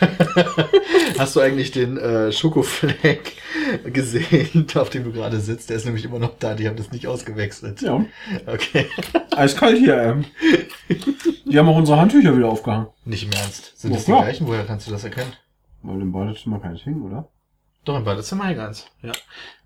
Hast du eigentlich den äh, Schokofleck gesehen, auf dem du gerade sitzt? Der ist nämlich immer noch da, die haben das nicht ausgewechselt. Ja. Okay. Eiskalt hier, ähm. Die haben auch unsere Handtücher wieder aufgehangen. Nicht im Ernst. Sind Ja, das die klar. gleichen? Woher kannst du das erkennen? Weil im Badezimmer keins hing, oder? Doch, im Badezimmer hing eins. Ja.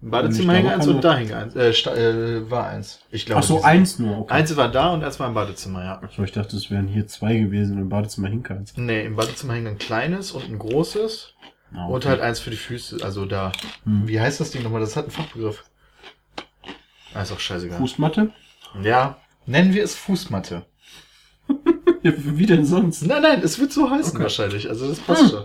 Im Badezimmer hing eins und da hing eins. Äh, äh, war eins. Ich glaube. Ach so, eins nur, okay. Eins war da und eins war im Badezimmer, ja. So, ich dachte, es wären hier zwei gewesen und im Badezimmer hing keins. Nee, im Badezimmer hing ein kleines und ein großes. Ah, Und halt eins für die Füße. Also da. Hm. Wie heißt das Ding nochmal? Das hat einen Fachbegriff. Ah, ist auch scheißegal. Fußmatte? Ja. Nennen wir es Fußmatte. Ja, wie denn sonst? Nein, nein, es wird so heißen Okay. wahrscheinlich. Also das passt Hm. schon.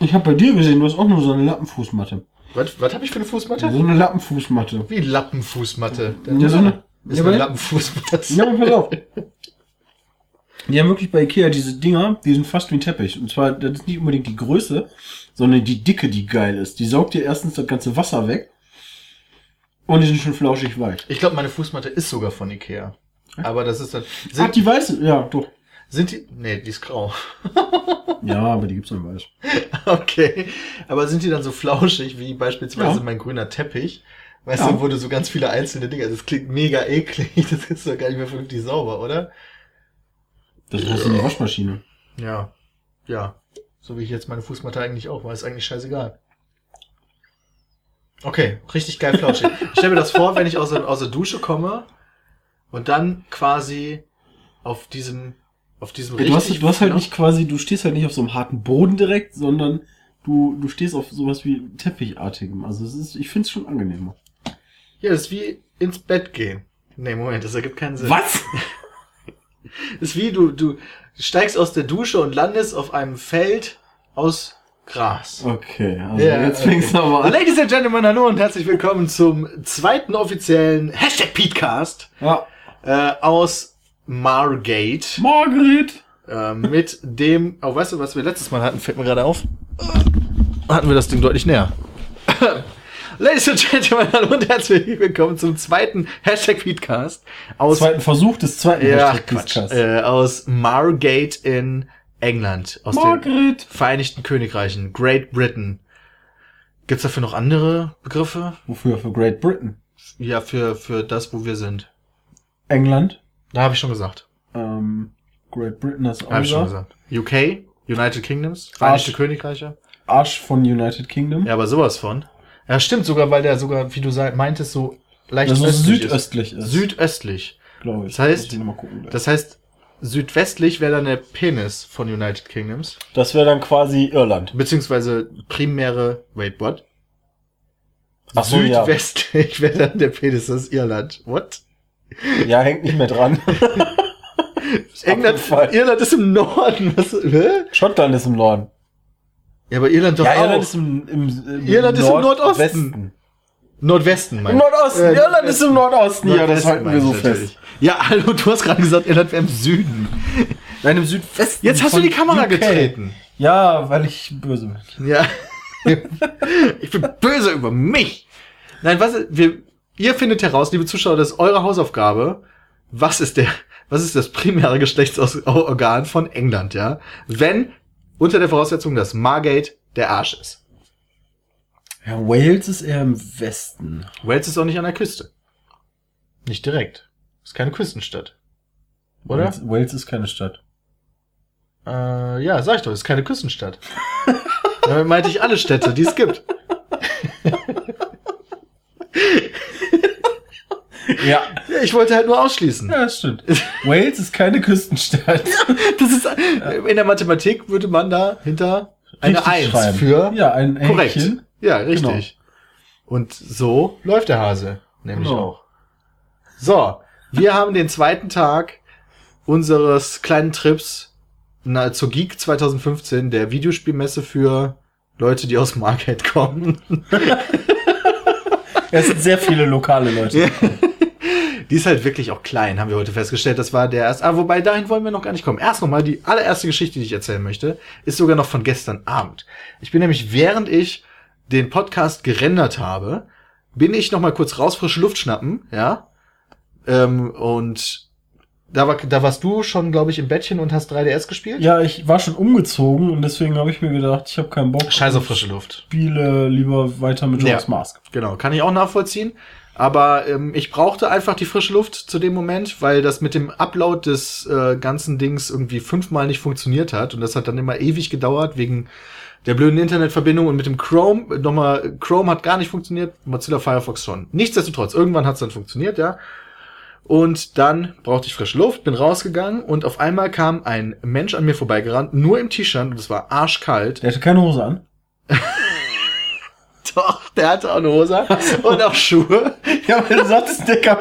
Ich habe bei dir gesehen, du hast auch nur so eine Lappenfußmatte. Was, was habe ich für eine Fußmatte? So eine Lappenfußmatte. Wie Lappenfußmatte. Ja, so eine- Ist Ja, eine Lappenfußmatte. Ja, aber pass auf. Die haben wirklich bei Ikea diese Dinger, die sind fast wie ein Teppich. Und zwar, das ist nicht unbedingt die Größe, sondern die Dicke, die geil ist. Die saugt dir erstens das ganze Wasser weg. Und die sind schon flauschig weich. Ich glaube, meine Fußmatte ist sogar von Ikea. Aber das ist dann. Ach, Sind, die weiße? Ja, doch. Sind die. Nee, die ist grau. Ja, aber die gibt's in weiß. Okay. Aber sind die dann so flauschig wie beispielsweise Ja. mein grüner Teppich? Weißt Ja. du, wo du so ganz viele einzelne Dinge. Das klingt mega eklig. Das ist doch gar nicht mehr vernünftig sauber, oder? Das in die Waschmaschine. Ja. Ja. So wie ich jetzt meine Fußmatte eigentlich auch, war ist eigentlich scheißegal. Okay, richtig geil flauschig. Ich stell mir das vor, wenn ich aus der, aus der Dusche komme und dann quasi auf diesem, auf diesem Du hast, du hast halt Ja. nicht quasi, du stehst halt nicht auf so einem harten Boden direkt, sondern du, du stehst auf sowas wie Teppichartigem. Also es ist, ich find's schon angenehmer. Ja, das ist wie ins Bett gehen. Nee, Moment, das ergibt keinen Sinn. Was? Das ist wie du, du steigst aus der Dusche und landest auf einem Feld aus Gras. Okay, also Ja, jetzt okay. fängst du aber an. Ladies and Gentlemen, hallo und herzlich willkommen zum zweiten offiziellen Hashtag Petecast Ja. äh, aus Margate Margret! äh, mit dem, oh, weißt du, was wir letztes Mal hatten, fällt mir gerade auf, hatten wir das Ding deutlich näher. Ladies and Gentlemen, hallo und herzlich willkommen zum zweiten Hashtag Petecast aus Zweiten Versuch des zweiten Ja, Hashtag Quatsch. Podcasts. Äh, aus Margate in England. Aus den Margret! Vereinigten Königreichen. Great Britain. Gibt's dafür noch andere Begriffe? Wofür? Für Great Britain. Ja, für, für das, wo wir sind. England. Da habe ich schon gesagt. Ähm, Great Britain du auch Habe ich schon gesagt. UK, United Kingdoms, Vereinigte. Königreiche. Arsch von United Kingdom. Ja, aber sowas von. Ja, stimmt sogar, weil der sogar, wie du meintest, so leicht das so östlich südöstlich ist. ist. Südöstlich. glaube ich. Das heißt- ich gucken. Das heißt, südwestlich wäre dann der Penis von United Kingdoms. das wäre dann quasi Irland. Beziehungsweise primäre, wait, what? Ach so, ja. Südwestlich wäre dann der Penis aus Irland. What? Ja, hängt nicht mehr dran. England. Irland ist im Norden. Was, hä? Schottland ist im Norden. Ja, aber Irland doch ja, auch. Irland ist im, im, im Irland ist im Nordosten. Westen. Nordwesten, Im mein Nordosten. Äh, Irland ist im Nordosten. Ja, das Nordwesten halten wir so fest. Ja, hallo, du hast gerade gesagt, Irland wäre im Süden. Nein, im Südwesten. Jetzt hast du die Kamera UK. getreten. Ja, weil ich böse bin. Ja. ich bin böse über mich. Nein, was, wir, ihr findet heraus, liebe Zuschauer, das ist eure Hausaufgabe. Was ist der, was ist das primäre Geschlechtsorgan von England, ja? Wenn, unter der Voraussetzung, dass Margate der Arsch ist. Ja, Wales ist eher im Westen. Wales ist auch nicht an der Küste. Nicht direkt. Ist keine Küstenstadt. Oder? Wales, Wales ist keine Stadt. Äh, ja, sag ich doch, ist keine Küstenstadt. Damit meinte ich alle Städte, die es gibt. Ja. Ja, ich wollte halt nur ausschließen. Ja, das stimmt. Wales ist keine Küstenstadt. Das ist, in der Mathematik würde man da hinter eine Richtig Eins schreiben. für Ja, ein korrekt. Häkchen. Ja, richtig. Und so läuft der Hase, nämlich Genau. auch. So, wir haben den zweiten Tag unseres kleinen Trips na, zur Geek 2015, der Videospielmesse für Leute, die aus Market kommen. Es sind sehr viele lokale Leute. Die ist halt wirklich auch klein, haben wir heute festgestellt. Das war der erste. Ah, wobei dahin wollen wir noch gar nicht kommen. Erst nochmal die allererste Geschichte, die ich erzählen möchte, ist sogar noch von gestern Abend. Ich bin nämlich, während ich den Podcast gerendert habe, bin ich noch mal kurz raus, frische Luft schnappen, ja, ähm, und Da, war, da warst du schon, glaube ich, im Bettchen und hast 3DS gespielt? Ja, ich war schon umgezogen und deswegen habe ich mir gedacht, ich habe keinen Bock. Scheiß auf Ich frische Luft. Spiele lieber weiter mit Ja. Jonas Mask. Genau, kann ich auch nachvollziehen. Aber ähm, ich brauchte einfach die frische Luft zu dem Moment, weil das mit dem Upload des äh, ganzen Dings irgendwie fünfmal nicht funktioniert hat. Und das hat dann immer ewig gedauert wegen der blöden Internetverbindung und mit dem Chrome. Nochmal, Chrome hat gar nicht funktioniert, Mozilla Firefox schon. Nichtsdestotrotz, irgendwann hat es dann funktioniert, ja. Und dann brauchte ich frische Luft, bin rausgegangen und auf einmal kam ein Mensch an mir vorbeigerannt, nur im T-Shirt und es war arschkalt. Der hatte keine Hose an. Doch, der hatte auch eine Hose und auch Schuhe. Ja, sagtest, der kam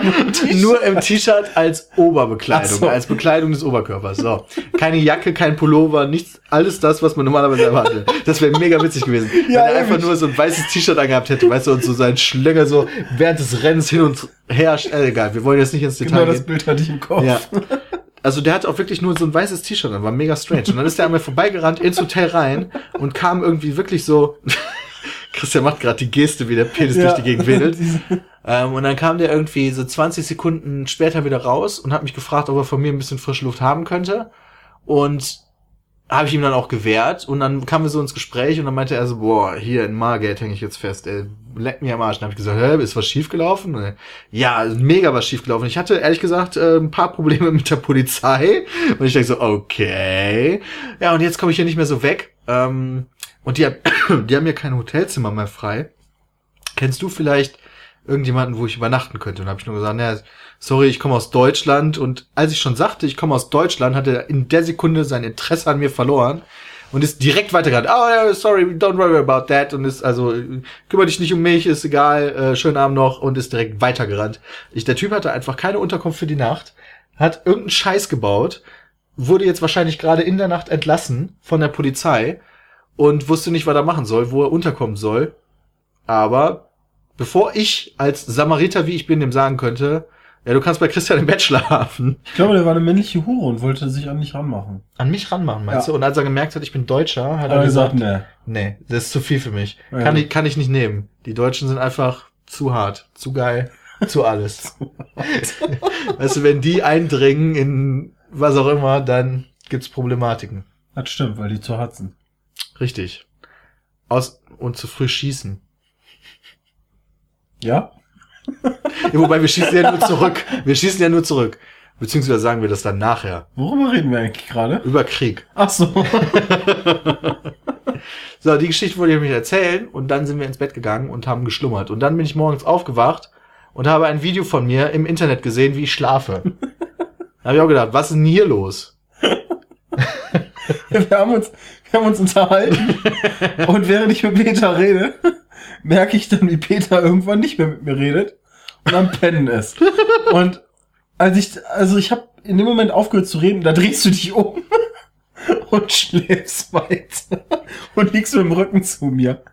nur im T-Shirt. Als Oberbekleidung, so. als Bekleidung des Oberkörpers. So. Keine Jacke, kein Pullover, nichts, alles das, was man normalerweise erwartet. Das wäre mega witzig gewesen. Ja, wenn er einfach nur so ein weißes T-Shirt angehabt hätte, weißt du, und so seinen Schlänger so während des Rennens hin und her, äh, egal, wir wollen jetzt nicht ins Genau Detail das gehen. Bild hatte ich im Kopf. Ja. Also der hatte auch wirklich nur so ein weißes T-Shirt an, war mega strange. Und dann ist der mir vorbeigerannt ins Hotel rein und kam irgendwie wirklich so. Christian macht gerade die Geste, wie der Penis durch die Gegend wedelt. Ähm, und dann kam der irgendwie so 20 Sekunden später wieder raus und hat mich gefragt, ob er von mir ein bisschen frische Luft haben könnte. Und habe ich ihm dann auch gewährt. Und dann kamen wir so ins Gespräch und dann meinte er so, boah, hier in Margate hänge ich jetzt fest, ey, leck mir am Arsch. Dann habe ich gesagt, hä, ist was schiefgelaufen? Und Ja, mega was schiefgelaufen. Ich hatte ehrlich gesagt äh, ein paar Probleme mit der Polizei. Und ich denke so, okay. Ja, und jetzt komme ich hier nicht mehr so weg. Ähm, und die, haben- die haben mir kein Hotelzimmer mehr frei. Kennst du vielleicht irgendjemanden, wo ich übernachten könnte? Und habe ich nur gesagt, naja, sorry, ich komme aus Deutschland. Und als ich schon sagte, ich komme aus Deutschland, hat er in der Sekunde sein Interesse an mir verloren und ist direkt weitergegangen. Oh, ja, sorry, don't worry about that. Und ist also, kümmere dich nicht um mich, ist egal, äh, schönen Abend noch und ist direkt weitergerannt. Ich, der Typ hatte einfach keine Unterkunft für die Nacht, hat irgendeinen Scheiß gebaut, wurde jetzt wahrscheinlich gerade in der Nacht entlassen von der Polizei und wusste nicht, was er machen soll, wo er unterkommen soll. Aber bevor ich als Samariter, wie ich bin, dem sagen könnte, ja, du kannst bei Christian im Bett schlafen, Ich glaube, der war eine männliche Hure und wollte sich an mich ranmachen. an mich ranmachen, meinst Ja. du? Und als er gemerkt hat, ich bin Deutscher, hat Aber er er gesagt, gesagt, ne. nee, das ist zu viel für mich. Ja. Kann, ich, kann ich nicht nehmen. Die Deutschen sind einfach zu hart, zu geil, zu alles. weißt du, wenn die eindringen in was auch immer, dann gibt's Problematiken. Das stimmt, weil die zu hart sind. Richtig. Aus und zu früh schießen. Ja? Ja, wobei wir schießen ja nur zurück. Wir schießen ja nur zurück. Beziehungsweise sagen wir das dann nachher. Worüber reden wir eigentlich gerade? Über Krieg. Ach so. So, die Geschichte wollte ich euch erzählen und dann sind wir ins Bett gegangen und haben geschlummert. Und dann bin ich morgens aufgewacht und habe ein Video von mir im Internet gesehen, wie ich schlafe. da habe ich auch gedacht, was ist denn hier los? Wir haben uns, wir haben uns unterhalten. und während ich mit Peter rede, merke ich dann, wie Peter irgendwann nicht mehr mit mir redet und am Pennen ist. Und als ich, also ich habe in dem Moment aufgehört zu reden, da drehst du dich um und schläfst weiter und liegst mit dem Rücken zu mir.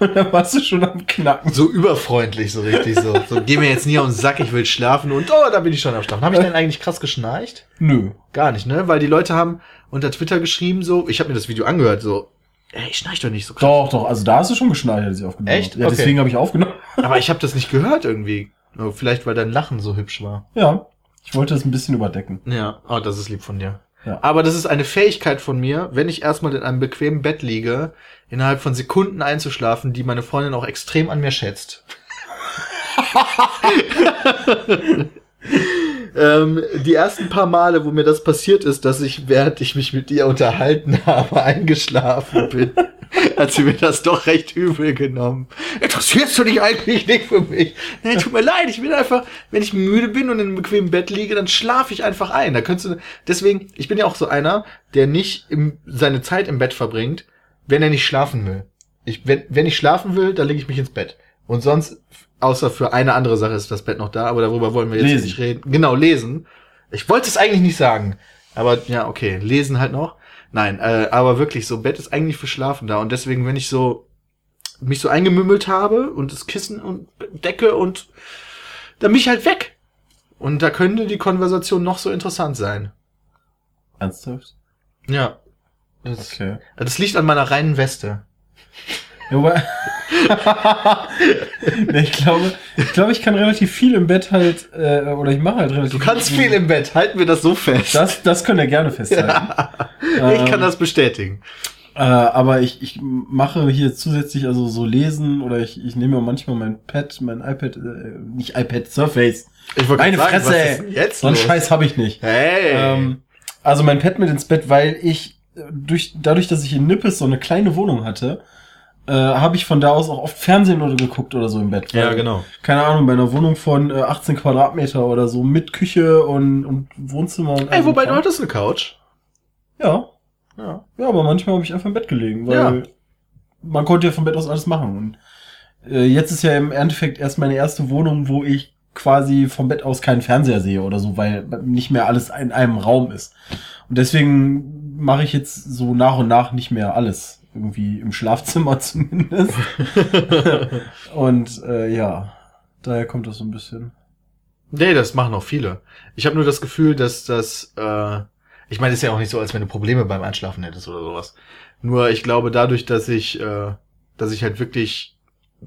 Und dann warst du schon am Knacken. So überfreundlich, so richtig so. So, geh mir jetzt nie auf den Sack, ich will schlafen und oh, da bin ich schon am Schlafen. Habe ich denn eigentlich krass geschnarcht? Nö. Gar nicht, ne? Weil die Leute haben unter Twitter geschrieben so, ich habe mir das Video angehört, so, ey, ich schnarch doch nicht so krass. Doch, doch, also da hast du schon geschnallt, als ich aufgenommen Echt? Ja, Okay. deswegen habe ich aufgenommen. Aber ich habe das nicht gehört irgendwie. Vielleicht, weil dein Lachen so hübsch war. Ja. Ich wollte es ein bisschen überdecken. Ja, oh, das ist lieb von dir. Ja. Aber das ist eine Fähigkeit von mir, wenn ich erstmal in einem bequemen Bett liege, innerhalb von Sekunden einzuschlafen, die meine Freundin auch extrem an mir schätzt. ähm, die ersten paar Male, wo mir das passiert ist, dass ich, während ich mich mit ihr unterhalten habe, eingeschlafen bin, hat sie mir das doch recht übel genommen. Interessierst du dich eigentlich nicht für mich? Nee, tut mir leid, ich bin einfach, wenn ich müde bin und in einem bequemen Bett liege, dann schlafe ich einfach ein. Da könntest du, deswegen, ich bin ja auch so einer, der nicht im, seine Zeit im Bett verbringt, wenn er nicht schlafen will. Ich, wenn, wenn ich schlafen will, dann lege ich mich ins Bett. Und sonst, außer für eine andere Sache ist das Bett noch da, aber darüber wollen wir jetzt Lesen. nicht reden. Genau, lesen. Ich wollte es eigentlich nicht sagen. Aber ja, okay, lesen halt noch. Nein, äh, aber wirklich, so Bett ist eigentlich für Schlafen da. Und deswegen, wenn ich so mich so eingemümmelt habe und das Kissen und Decke und dann bin ich halt weg. Und da könnte die Konversation noch so interessant sein. Ernsthaft? Ja. Das, Okay. das liegt an meiner reinen Weste. Ja, nee, ich glaube, ich glaube, ich kann relativ viel im Bett halt, äh, oder ich mache halt relativ Du kannst viel im Bett, halten wir das so fest. Das, das könnt ihr gerne festhalten. ich kann das bestätigen. Äh, aber ich, ich mache hier zusätzlich also so lesen oder ich, ich nehme manchmal mein Pad, mein iPad, äh, nicht iPad, Surface. Ich wollte Meine gerade sagen, Fresse, was ist jetzt So einen los? Scheiß habe ich nicht. Hey. Ähm, also mein Pad mit ins Bett, weil ich äh, durch, dadurch, dass ich in Nippes so eine kleine Wohnung hatte, äh, habe ich von da aus auch oft Fernsehen oder geguckt oder so im Bett. ja, Weil, genau. Keine Ahnung, bei einer Wohnung von äh, 18 Quadratmeter oder so mit Küche und, und Wohnzimmer und Ey, wobei du hattest eine Couch. Ja, Ja. ja, aber manchmal habe ich einfach im Bett gelegen, weil Ja. man konnte ja vom Bett aus alles machen. Und äh, jetzt ist ja im Endeffekt erst meine erste Wohnung, wo ich quasi vom Bett aus keinen Fernseher sehe oder so, weil nicht mehr alles in einem Raum ist. Und deswegen mache ich jetzt so nach und nach nicht mehr alles. Irgendwie im Schlafzimmer zumindest. und äh, ja, daher kommt das so ein bisschen. Nee, das machen auch viele. Ich habe nur das Gefühl, dass das, äh, ich meine, ist ja auch nicht so, als wenn du Probleme beim Einschlafen hättest oder sowas. Nur ich glaube, dadurch, dass ich, äh, dass ich halt wirklich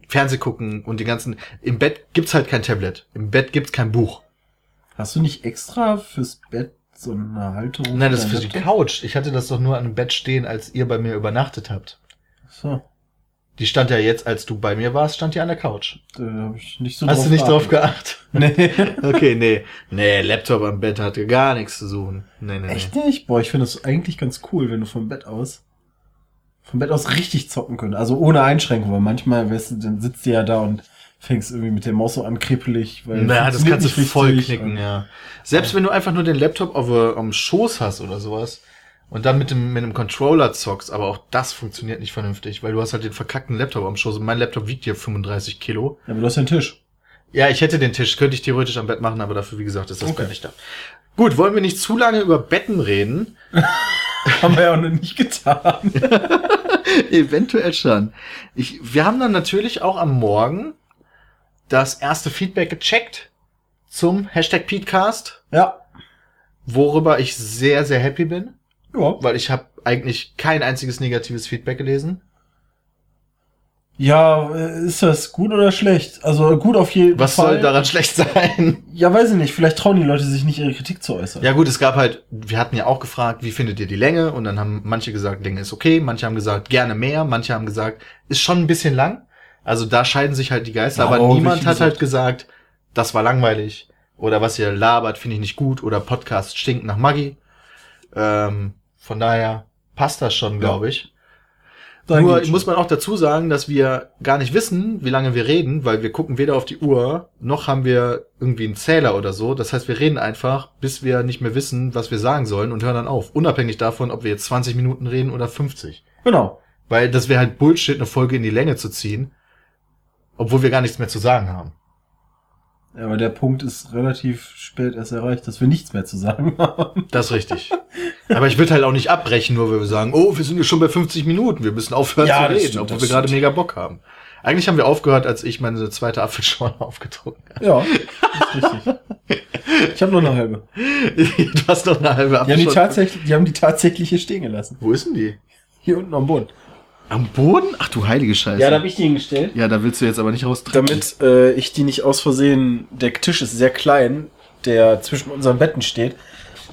Fernseh gucken und die ganzen, im Bett gibt's halt kein Tablet, im Bett gibt's kein Buch. Hast du nicht extra fürs Bett so eine Halterung? Nein, das ist für die Laptop? Couch. Ich hatte das doch nur an dem Bett stehen, als ihr bei mir übernachtet habt. So, Die stand ja jetzt, als du bei mir warst, stand die an der Couch. da habe ich nicht so Hast du nicht drauf geachtet. Nee. Okay, nee. Nee, Laptop am Bett hatte gar nichts zu suchen. Nee, nee, nee. Echt nicht? Boah, ich finde das eigentlich ganz cool, wenn du vom Bett aus vom Bett aus richtig zocken könntest. Also ohne Einschränkung, weil manchmal, weißt du, dann sitzt du ja da und fängst irgendwie mit der Maus so an kribbelig, weil Naja, das kannst du voll knicken, ja. Selbst wenn du einfach nur den Laptop auf, äh, am Schoß hast oder sowas und dann mit dem, mit dem Controller zockst, aber auch das funktioniert nicht vernünftig, weil du hast halt den verkackten Laptop am Schoß und mein Laptop wiegt ja 35 Kilo. Ja, aber du hast ja einen Tisch. Ja, ich hätte den Tisch, könnte ich theoretisch am Bett machen, aber dafür, wie gesagt, ist das Okay. Bett nicht da. Gut, wollen wir nicht zu lange über Betten reden? Haben wir ja auch noch nicht getan. Eventuell schon. Ich, wir haben dann natürlich auch am Morgen das erste Feedback gecheckt zum Hashtag Petecast, ja. worüber ich sehr, sehr happy bin, Ja. weil ich habe eigentlich kein einziges negatives Feedback gelesen. Ja, äh, ist das gut oder schlecht? Also gut auf jeden Was Fall. soll daran schlecht sein? Ja, weiß ich nicht. Vielleicht trauen die Leute sich nicht, ihre Kritik zu äußern. Ja gut, es gab halt, wir hatten ja auch gefragt, wie findet ihr die Länge? Und dann haben manche gesagt, Länge ist okay, manche haben gesagt, gerne mehr, manche haben gesagt, ist schon ein bisschen lang. Also da scheiden sich halt die Geister, Ja, aber niemand hat halt gesagt, das war langweilig. Oder was ihr labert, finde ich nicht gut. Oder Podcast stinkt nach Maggi. Ähm, von daher passt das schon, glaube ich. Dann Nur muss man auch dazu sagen, dass wir gar nicht wissen, wie lange wir reden, weil wir gucken weder auf die Uhr, noch haben wir irgendwie einen Zähler oder so. Das heißt, wir reden einfach, bis wir nicht mehr wissen, was wir sagen sollen und hören dann auf. Unabhängig davon, ob wir jetzt 20 Minuten reden oder 50. Genau. Weil das wäre halt Bullshit, eine Folge in die Länge zu ziehen, obwohl wir gar nichts mehr zu sagen haben. Ja, aber der Punkt ist relativ spät erst erreicht, dass wir nichts mehr zu sagen haben. Das ist richtig. Aber ich würde halt auch nicht abbrechen, nur weil wir sagen, oh, wir sind ja schon bei 50 Minuten, wir müssen aufhören Ja, zu reden, stimmt, obwohl wir gerade mega Bock haben. Eigentlich haben wir aufgehört, als ich meine zweite Apfelschorle aufgetrunken habe. Ja, ist richtig. Ich habe nur eine halbe. du hast noch eine halbe Die haben die, Apfelschorle. tatsächlich, die haben die tatsächlich hier stehen gelassen. Wo ist denn die? Hier unten am Boden. Am Boden? Ach du heilige Scheiße. habe ich die hingestellt. Ja, da willst du jetzt aber nicht raustreten. Damit äh, ich die nicht aus Versehen, der Tisch ist sehr klein, der zwischen unseren Betten steht.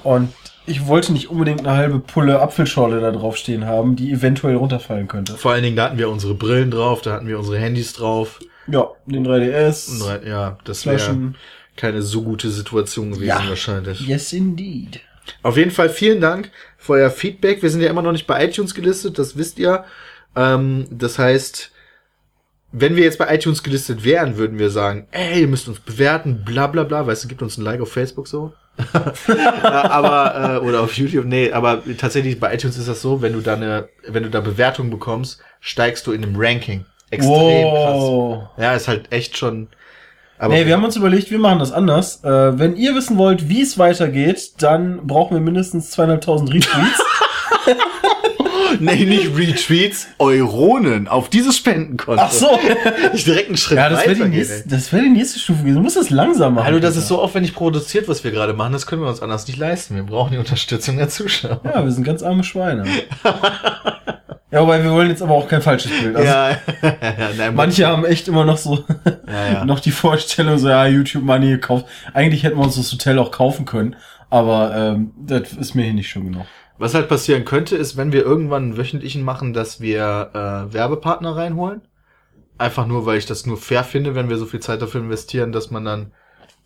Und ich wollte nicht unbedingt eine halbe Pulle Apfelschorle da drauf stehen haben, die eventuell runterfallen könnte. Vor allen Dingen, da hatten wir unsere Brillen drauf, da hatten wir unsere Handys drauf. Ja, den 3DS. Und Ja, das wäre keine so gute Situation gewesen Ja. wahrscheinlich. Yes, indeed. Auf jeden Fall vielen Dank für euer Feedback. Wir sind ja immer noch nicht bei iTunes gelistet, das wisst ihr. Ähm, das heißt, wenn wir jetzt bei iTunes gelistet wären, würden wir sagen, ey, ihr müsst uns bewerten, bla bla bla. Weißt du, gibt uns ein Like auf Facebook so. Aber, äh, oder auf YouTube, nee, aber tatsächlich bei iTunes ist das so, wenn du da eine, wenn du da Bewertungen bekommst, steigst du in dem Ranking. Extrem Wow. krass. Ja, ist halt echt schon. Aber Nee, wir haben uns überlegt, wir machen das anders. Äh, wenn ihr wissen wollt, wie es weitergeht, dann brauchen wir mindestens zweieinhalbtausend Retweets. nee, nicht Retweets, Euronen auf dieses Spendenkonto. Ach so. Ich direkt einen Schritt ja, das wäre die, weiter nächste- das wär die nächste Stufe gewesen. Du musst das langsam machen. Hallo, das ist so aufwendig produziert, was wir gerade machen. Das können wir uns anders nicht leisten. Wir brauchen die Unterstützung der Zuschauer. Ja, wir sind ganz arme Schweine. Ja, wobei wir wollen jetzt aber auch kein falsches Bild. Also ja, nein, Manche haben echt immer noch so Ja, ja. noch die Vorstellung, so ja, YouTube Money gekauft. Eigentlich hätten wir uns das Hotel auch kaufen können, aber ähm, das ist mir hier nicht schon genug. Was halt passieren könnte, ist, wenn wir irgendwann einen wöchentlichen machen, dass wir äh, Werbepartner reinholen. Einfach nur, weil ich das nur fair finde, wenn wir so viel Zeit dafür investieren, dass man dann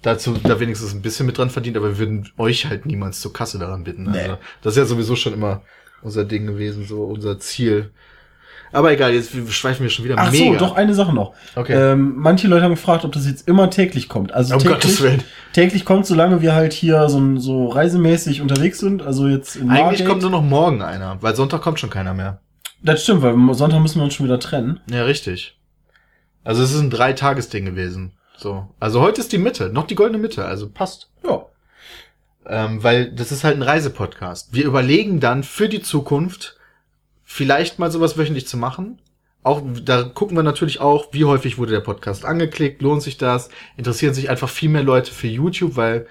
dazu da wenigstens ein bisschen mit dran verdient, aber wir würden euch halt niemals zur Kasse daran bitten. Nee. Also, das ist ja sowieso schon immer unser Ding gewesen, so unser Ziel. Aber egal, jetzt schweifen wir schon wieder Ach mega. so, doch eine Sache noch. Okay. Ähm, manche Leute haben gefragt, ob das jetzt immer täglich kommt. Also um täglich, Gottes Willen. täglich kommt, solange wir halt hier so, so reisemäßig unterwegs sind. Also jetzt in Eigentlich Margate. kommt nur noch morgen einer, weil Sonntag kommt schon keiner mehr. Das stimmt, weil Sonntag müssen wir uns schon wieder trennen. Ja, richtig. Also es ist ein Dreitagesding gewesen. So. Also heute ist die Mitte, noch die goldene Mitte, also passt. Ja. Ähm, weil das ist halt ein Reisepodcast. Wir überlegen dann für die Zukunft vielleicht mal sowas wöchentlich zu machen. Auch da gucken wir natürlich auch, wie häufig wurde der Podcast angeklickt, lohnt sich das, interessieren sich einfach viel mehr Leute für YouTube, weil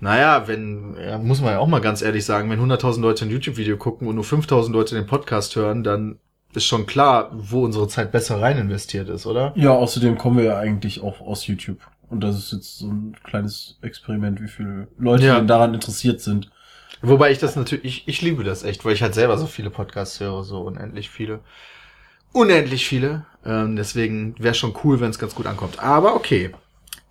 naja, wenn, ja, muss man ja auch mal ganz ehrlich sagen, wenn 100.000 Leute ein YouTube-Video gucken und nur 5.000 Leute den Podcast hören, dann ist schon klar, wo unsere Zeit besser rein investiert ist, oder? Ja, außerdem kommen wir ja eigentlich auch aus YouTube. Und das ist jetzt so ein kleines Experiment, wie viele Leute Ja. denn daran interessiert sind. Wobei ich das natürlich, ich, ich liebe das echt, weil ich halt selber so viele Podcasts höre, so unendlich viele. Unendlich viele. Ähm, deswegen wäre schon cool, wenn es ganz gut ankommt. Aber okay.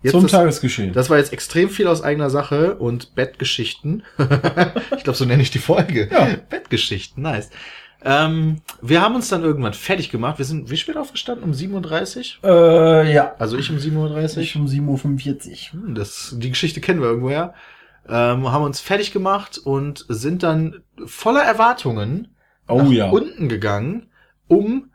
Jetzt Zum das, Tagesgeschehen. das war jetzt extrem viel aus eigener Sache und Bettgeschichten. ich glaube, so nenne ich die Folge. Ja. Bettgeschichten, nice. Ähm, wir haben uns dann irgendwann fertig gemacht. Wir sind wie spät aufgestanden? Um 7.30 Uhr? äh, ja. Also ich um 7.30 Uhr. Ich um 7.45 Uhr. Hm, Das, die Geschichte kennen wir irgendwoher. Ähm, haben uns fertig gemacht und sind dann voller Erwartungen Oh nach ja. unten gegangen, um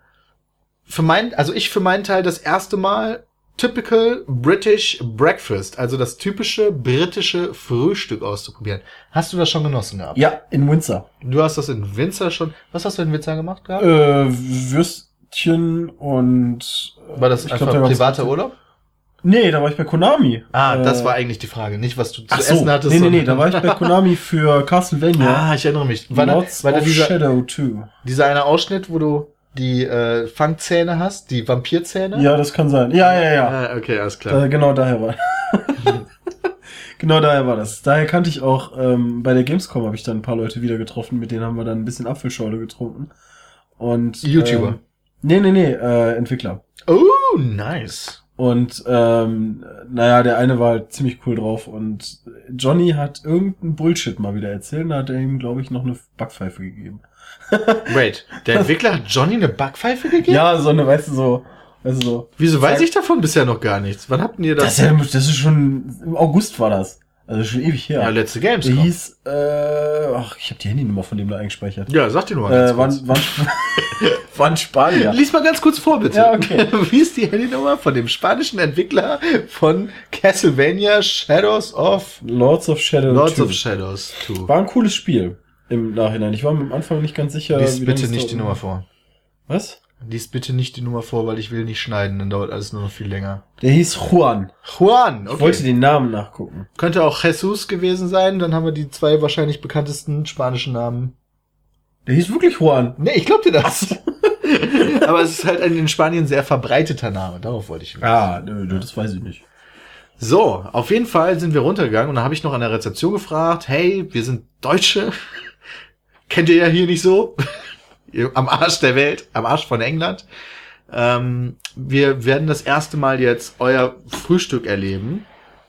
für mein, also ich für meinen Teil das erste Mal typical British Breakfast, also das typische britische Frühstück auszuprobieren. Hast du das schon genossen gehabt? Ja, in Windsor. Du hast das in Windsor schon. Was hast du in Windsor gemacht gehabt? Äh, Würstchen und... äh, War das ich einfach glaub, privater Urlaub? Nee, da war ich bei Konami. Ah, Äh, das war eigentlich die Frage, nicht was du zu so, essen hattest. nee, nee, nee, da war ich bei Konami für Castlevania. Ah, ich erinnere mich. War da, war da dieser, Shadow 2. dieser eine Ausschnitt, wo du die äh, Fangzähne hast, die Vampirzähne? Ja, das kann sein. Ja, ja, ja. Ah, okay, alles klar. Da, genau daher war. genau daher war das. Daher kannte ich auch, ähm, bei der Gamescom habe ich dann ein paar Leute wieder getroffen, mit denen haben wir dann ein bisschen Apfelschorle getrunken. Und YouTuber? Ähm, nee, nee, nee, äh, Entwickler. Oh, nice. Und ähm, naja, der eine war halt ziemlich cool drauf und Johnny hat irgendeinen Bullshit mal wieder erzählt, da hat er ihm, glaube ich, noch eine Backpfeife gegeben. Wait, der Entwickler hat Johnny eine Backpfeife gegeben? Ja, so eine, weißt du, so, du, so. Wieso weiß ich davon bisher noch gar nichts? Wann habt ihr Das das? ist, ja, das ist schon, im August war das. Also schon ewig her. ja, letzte Games. Der hieß, äh, ach, ich habe die Handynummer von dem da eingespeichert. Ja, sag dir nur mal Äh, wann, wann, wann Spanier. Lies mal ganz kurz vor, bitte. Ja, okay. Wie ist die Handynummer von dem spanischen Entwickler von Castlevania Shadows of Lords of Shadow Lords 2. of Shadows 2? War ein cooles Spiel im Nachhinein. Ich war mir am Anfang nicht ganz sicher. Lies bitte nicht die. Nummer vor. Was? Lies bitte nicht die Nummer vor, weil ich will nicht schneiden, dann dauert alles nur noch viel länger. Der hieß Juan. Juan, Ich wollte den Namen nachgucken. Könnte auch Jesus gewesen sein, dann haben wir die zwei wahrscheinlich bekanntesten spanischen Namen. Der hieß wirklich Juan. Nee, ich glaub dir das. Aber es ist halt ein in Spanien sehr verbreiteter Name, darauf wollte ich hinaus. Ah, nö, nö, das weiß ich nicht. So, auf jeden Fall sind wir runtergegangen und da habe ich noch an der Rezeption gefragt, hey, wir sind Deutsche. Kennt ihr ja hier nicht so. Am Arsch der Welt, am Arsch von England. Ähm, wir werden das erste Mal jetzt euer Frühstück erleben.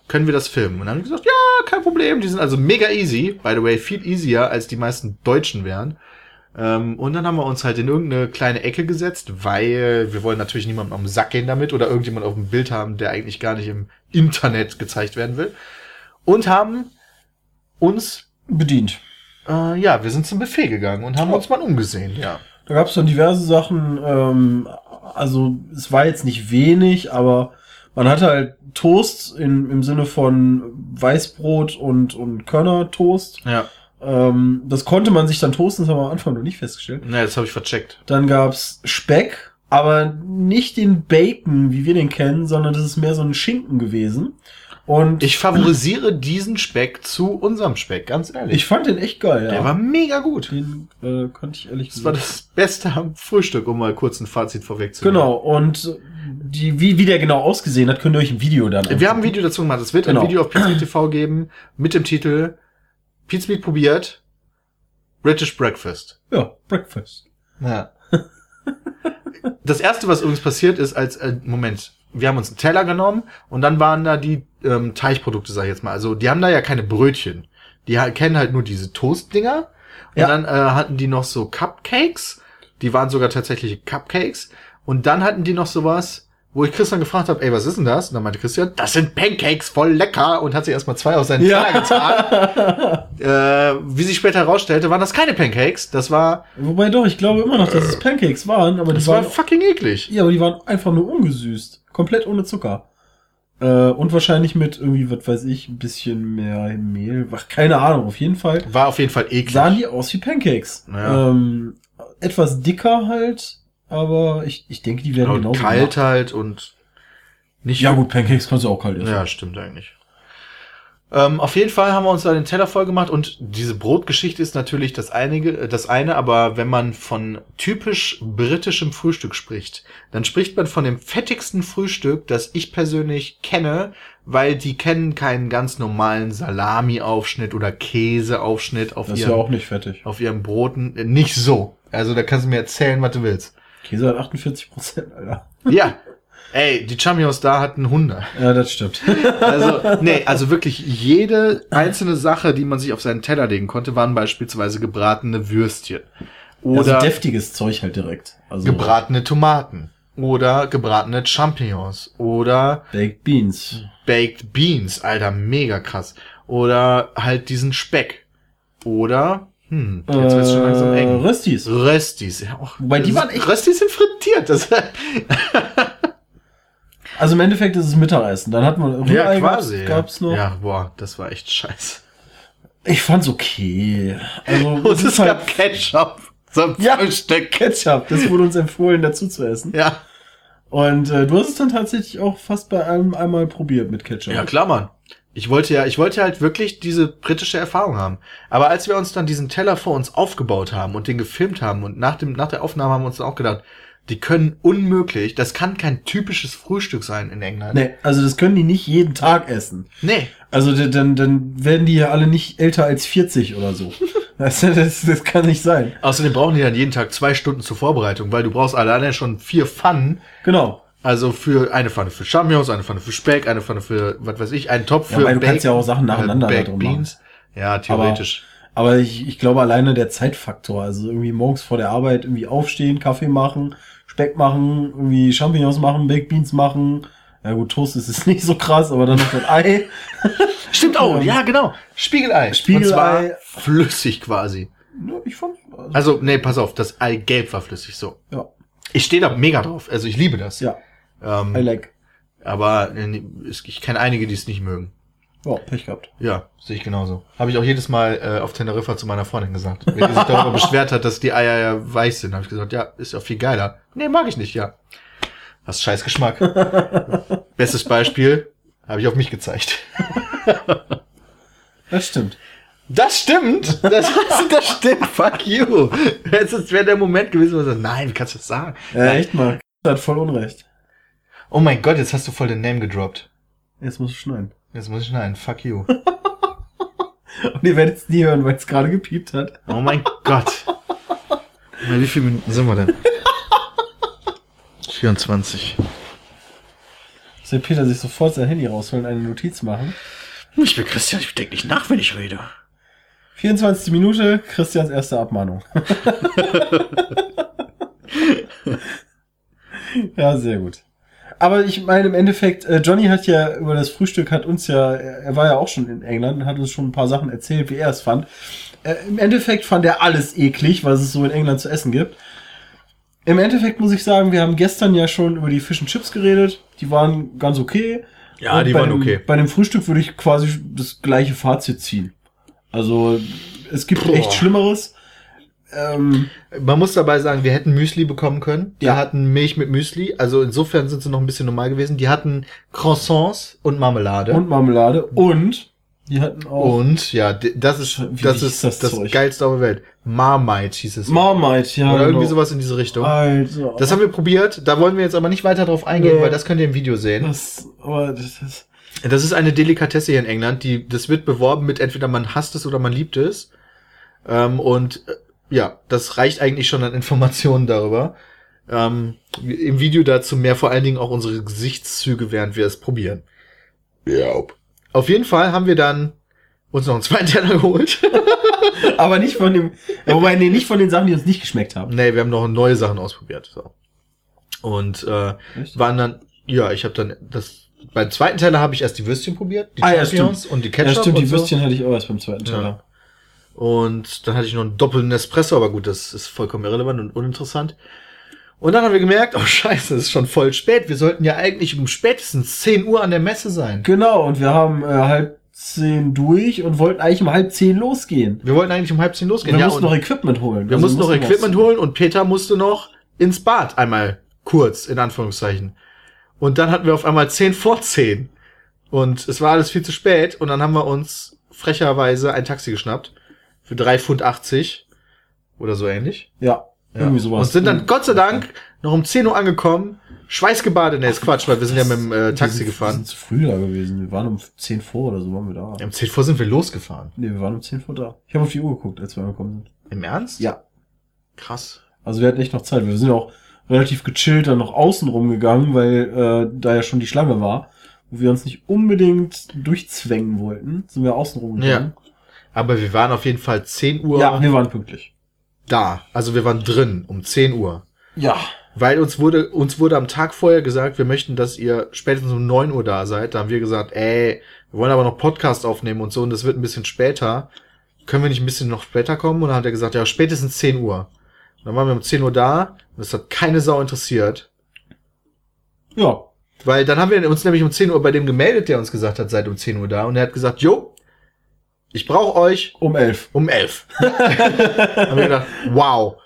Können wir das filmen? Und dann haben die gesagt, ja, kein Problem. Die sind also mega easy. By the way, viel easier, als die meisten Deutschen wären. Ähm, und dann haben wir uns halt in irgendeine kleine Ecke gesetzt, weil wir wollen natürlich niemandem am Sack gehen damit oder irgendjemand auf dem Bild haben, der eigentlich gar nicht im Internet gezeigt werden will. Und haben uns, Bedient. Äh, ja, wir sind zum Buffet gegangen und haben Oh. uns mal umgesehen, ja. Da gab es dann diverse Sachen. Ähm, also es war jetzt nicht wenig, aber man hatte halt Toast in, im Sinne von Weißbrot und, und Körnertoast. Ja. Ähm, das konnte man sich dann toasten, das haben wir am Anfang noch nicht festgestellt. Na, das habe ich vercheckt. Dann gab's Speck, aber nicht den Bacon, wie wir den kennen, sondern das ist mehr so ein Schinken gewesen. Und Ich favorisiere diesen Speck zu unserem Speck, ganz ehrlich. ich fand den echt geil, ja. Der war mega gut. den äh, konnte ich ehrlich Das war das Beste am Frühstück, um mal kurz ein Fazit vorwegzunehmen. Genau, und die, wie, wie der genau ausgesehen hat, könnt ihr euch im Video dann Wir haben ein Video dazu gemacht. Es wird Genau. ein Video auf Pizza TV geben mit dem Titel Pizza probiert British Breakfast. Ja, Breakfast. Ja. das erste, was übrigens passiert ist, als äh, Moment, wir haben uns einen Teller genommen und dann waren da die ähm, Teichprodukte, sag ich jetzt mal. Also die haben da ja keine Brötchen. Die kennen halt nur diese Toastdinger. Und Ja. dann äh, hatten die noch so Cupcakes. Die waren sogar tatsächlich Cupcakes. Und dann hatten die noch sowas, wo ich Christian gefragt habe, ey, was ist denn das? Und dann meinte Christian, das sind Pancakes, voll lecker. Und hat sich erstmal zwei auf seinen Teller getan. äh, wie sich später herausstellte, waren das keine Pancakes. Das war, Wobei doch, ich glaube immer noch, dass es Pancakes waren, aber die das war waren, fucking eklig. ja, aber die waren einfach nur ungesüßt. Komplett ohne Zucker. Äh, und wahrscheinlich mit irgendwie, was weiß ich, ein bisschen mehr Mehl. Ach, keine Ahnung, auf jeden Fall. War auf jeden Fall eklig. Sahen die aus wie Pancakes. Ja. Ähm, etwas dicker halt, aber ich, ich denke, die werden und genauso kalt gemacht. halt und nicht. Ja gut, Pancakes kannst du auch kalt essen. Ja, stimmt eigentlich. Ähm, auf jeden Fall haben wir uns da den Teller voll gemacht und diese Brotgeschichte ist natürlich das einige, äh, das eine, aber wenn man von typisch britischem Frühstück spricht, dann spricht man von dem fettigsten Frühstück, das ich persönlich kenne, weil die kennen keinen ganz normalen Salami-Aufschnitt oder Käseaufschnitt auf Das ist ja auch nicht fettig. auf ihren Broten. Äh, Nicht so. Also da kannst du mir erzählen, was du willst. Käse hat 48 Prozent, Alter. Ja. Ey, die Champions da hatten 100. Ja, das stimmt. Also, nee, also wirklich jede einzelne Sache, die man sich auf seinen Teller legen konnte, waren beispielsweise gebratene Würstchen. Oder also deftiges Zeug halt direkt. Also gebratene Tomaten. Oder gebratene Champignons. Oder Baked Beans. Baked Beans. Alter, mega krass. Oder halt diesen Speck. Oder, hm, jetzt wird's schon langsam Äh, eng. Röstis. Röstis. Ja, auch, Wobei, die waren echt- Röstis sind frittiert. Das, Also im Endeffekt ist es Mittagessen. Dann hat man ja, Rührei quasi. Gab's, gab's noch. Ja, boah, das war echt scheiße. Ich fand's okay. Also Und es halt gab Ketchup zum Ja. Frühstück. Ketchup. Das wurde uns empfohlen, dazu zu essen. Ja. Und äh, du hast es dann tatsächlich auch fast bei einem einmal probiert mit Ketchup. Ja, klar, Mann. Ich wollte ja, ich wollte halt wirklich diese britische Erfahrung haben. Aber als wir uns dann diesen Teller vor uns aufgebaut haben und den gefilmt haben und nach dem, nach der Aufnahme haben wir uns dann auch gedacht, die können unmöglich, das kann kein typisches Frühstück sein in England. Nee, also das können die nicht jeden Tag essen. Nee. Also dann, dann werden die ja alle nicht älter als 40 oder so. Das, das, das kann nicht sein. Außerdem brauchen die dann jeden Tag zwei Stunden zur Vorbereitung, weil du brauchst alleine schon vier Pfannen. Genau. Also für eine Pfanne für Champignons, eine Pfanne für Speck, eine Pfanne für, was weiß ich, einen Topf Ja, für weil du kannst ja auch Sachen nacheinander äh, da drin machen. Beans. Ja, theoretisch. Aber ich, ich glaube alleine der Zeitfaktor, also irgendwie morgens vor der Arbeit irgendwie aufstehen, Kaffee machen, Speck machen, irgendwie Champignons machen, Baked Beans machen. Ja gut, Toast ist es nicht so krass, aber dann noch das Ei. Stimmt auch, ja, genau. Spiegelei. Spiegelei. Und zwar flüssig quasi. Ja, ich fand, also, Also, nee, pass auf, das Eigelb war flüssig so. ja, Ich stehe da mega drauf. Also ich liebe das. ja, I Ähm, like. aber äh, ich kenne einige, die es nicht mögen. Ja, Pech gehabt. Ja, sehe ich genauso. Habe ich auch jedes Mal äh, auf Teneriffa zu meiner Freundin gesagt. Wenn die sich darüber beschwert hat, dass die Eier ja weich sind, habe ich gesagt, ja, ist ja viel geiler. Nee, mag ich nicht, ja. Hast scheiß Geschmack. Bestes Beispiel, habe ich auf mich gezeigt. Das stimmt. Das stimmt. Das, das stimmt. Fuck you. Es wäre der Moment gewesen, wo du sagst, nein, wie kannst du das sagen? Ja, echt mal. hat voll Unrecht. Oh mein Gott, jetzt hast du voll den Name gedroppt. Jetzt muss ich schneiden. Jetzt muss ich schneiden. Fuck you. Und ihr werdet es nie hören, weil es gerade gepiept hat. Oh mein Gott. Bei wie viele Minuten sind wir denn? 24. Soll Peter sich sofort sein Handy rausholen und eine Notiz machen? Ich bin Christian, ich denke nicht nach, wenn ich rede. 24. Minute, Christians erste Abmahnung. ja, sehr gut. Aber ich meine, im Endeffekt, äh, Johnny hat ja über das Frühstück, hat uns ja, er war ja auch schon in England und hat uns schon ein paar Sachen erzählt, wie er es fand. Äh, Im Endeffekt fand er alles eklig, was es so in England zu essen gibt. Im Endeffekt muss ich sagen, wir haben gestern ja schon über die Fish and Chips geredet. Die waren ganz okay. Ja, Und die waren dem, okay. Bei dem Frühstück würde ich quasi das gleiche Fazit ziehen. Also, es gibt Boah. echt Schlimmeres. Ähm, Man muss dabei sagen, wir hätten Müsli bekommen können. Die Ja. hatten Milch mit Müsli. Also insofern sind sie noch ein bisschen normal gewesen. Die hatten Croissants und Marmelade. und Marmelade und die hatten auch Und, ja, das ist Wie das ist das das, geilste auf der Welt. Marmite hieß es. Marmite, ja. Oder irgendwie genau. sowas in diese Richtung. Alter. Das haben wir probiert. Da wollen wir jetzt aber nicht weiter drauf eingehen, Nee. weil das könnt ihr im Video sehen. das, aber das ist, Das ist eine Delikatesse hier in England. Die, das wird beworben mit entweder man hasst es oder man liebt es. Ähm, und äh, ja, das reicht eigentlich schon an Informationen darüber. Ähm, Im Video dazu mehr vor allen Dingen auch unsere Gesichtszüge, während wir es probieren. Ja. Auf jeden Fall haben wir dann uns noch einen zweiten Teller geholt. aber nicht von dem, wobei, nee, nicht von den Sachen, die uns nicht geschmeckt haben. nee, wir haben noch neue Sachen ausprobiert. So. Und äh, Echt? waren dann, ja, ich habe dann das, beim zweiten Teller habe ich erst die Würstchen probiert, die Ah, ja, Champignons und die Ketchup Ja, stimmt, und die so. Würstchen hatte ich auch erst beim zweiten Ja. Und dann hatte ich noch einen doppelten Espresso, aber gut, das ist vollkommen irrelevant und uninteressant. Und dann haben wir gemerkt, oh scheiße, es ist schon voll spät. Wir sollten ja eigentlich um spätestens 10 Uhr an der Messe sein. Genau, und wir haben äh, halb zehn durch und wollten eigentlich um halb zehn losgehen. Wir wollten eigentlich um halb zehn Und losgehen. wir ja, mussten noch Equipment holen. wir Also mussten noch Equipment holen und Peter musste noch ins Bad einmal kurz, in Anführungszeichen. Und dann hatten wir auf einmal 10 vor 10. Und es war alles viel zu spät. Und dann haben wir uns frecherweise ein Taxi geschnappt. Für 3,80 Pfund. Oder so ähnlich. Ja, Ja. irgendwie sowas. Und sind dann Gott sei Dank noch um 10 Uhr angekommen, schweißgebadet. Ne, ist Quatsch, weil wir sind ja mit dem äh, Taxi wir sind, Wir gefahren. sind zu früh da gewesen. Wir waren um 10 vor oder so waren wir da. Ja, Um 10 vor sind wir losgefahren. Nee, wir waren um 10 vor da. Ich habe auf die Uhr geguckt, als wir angekommen sind. Im Ernst? Ja. Krass. Also wir hatten echt noch Zeit. Wir sind auch relativ gechillt dann noch außen rumgegangen, weil äh, da ja schon die Schlange war. Wo wir uns nicht unbedingt durchzwängen wollten, sind wir außen rumgegangen. Aber wir waren auf jeden Fall 10 Uhr Ja, wir waren pünktlich. da. Also wir waren drin um 10 Uhr. Ja. Weil uns wurde, uns wurde am Tag vorher gesagt, wir möchten, dass ihr spätestens um 9 Uhr da seid. Da haben wir gesagt, ey, wir wollen aber noch Podcast aufnehmen und so und das wird ein bisschen später. Können wir nicht ein bisschen noch später kommen? Und dann hat er gesagt, ja, spätestens 10 Uhr. Und dann waren wir um 10 Uhr da und das hat keine Sau interessiert. Ja. Weil dann haben wir uns nämlich um 10 Uhr bei dem gemeldet, der uns gesagt hat, seid um 10 Uhr da. Und er hat gesagt, jo, ich brauche euch Um elf. um 11. haben wir gedacht, wow.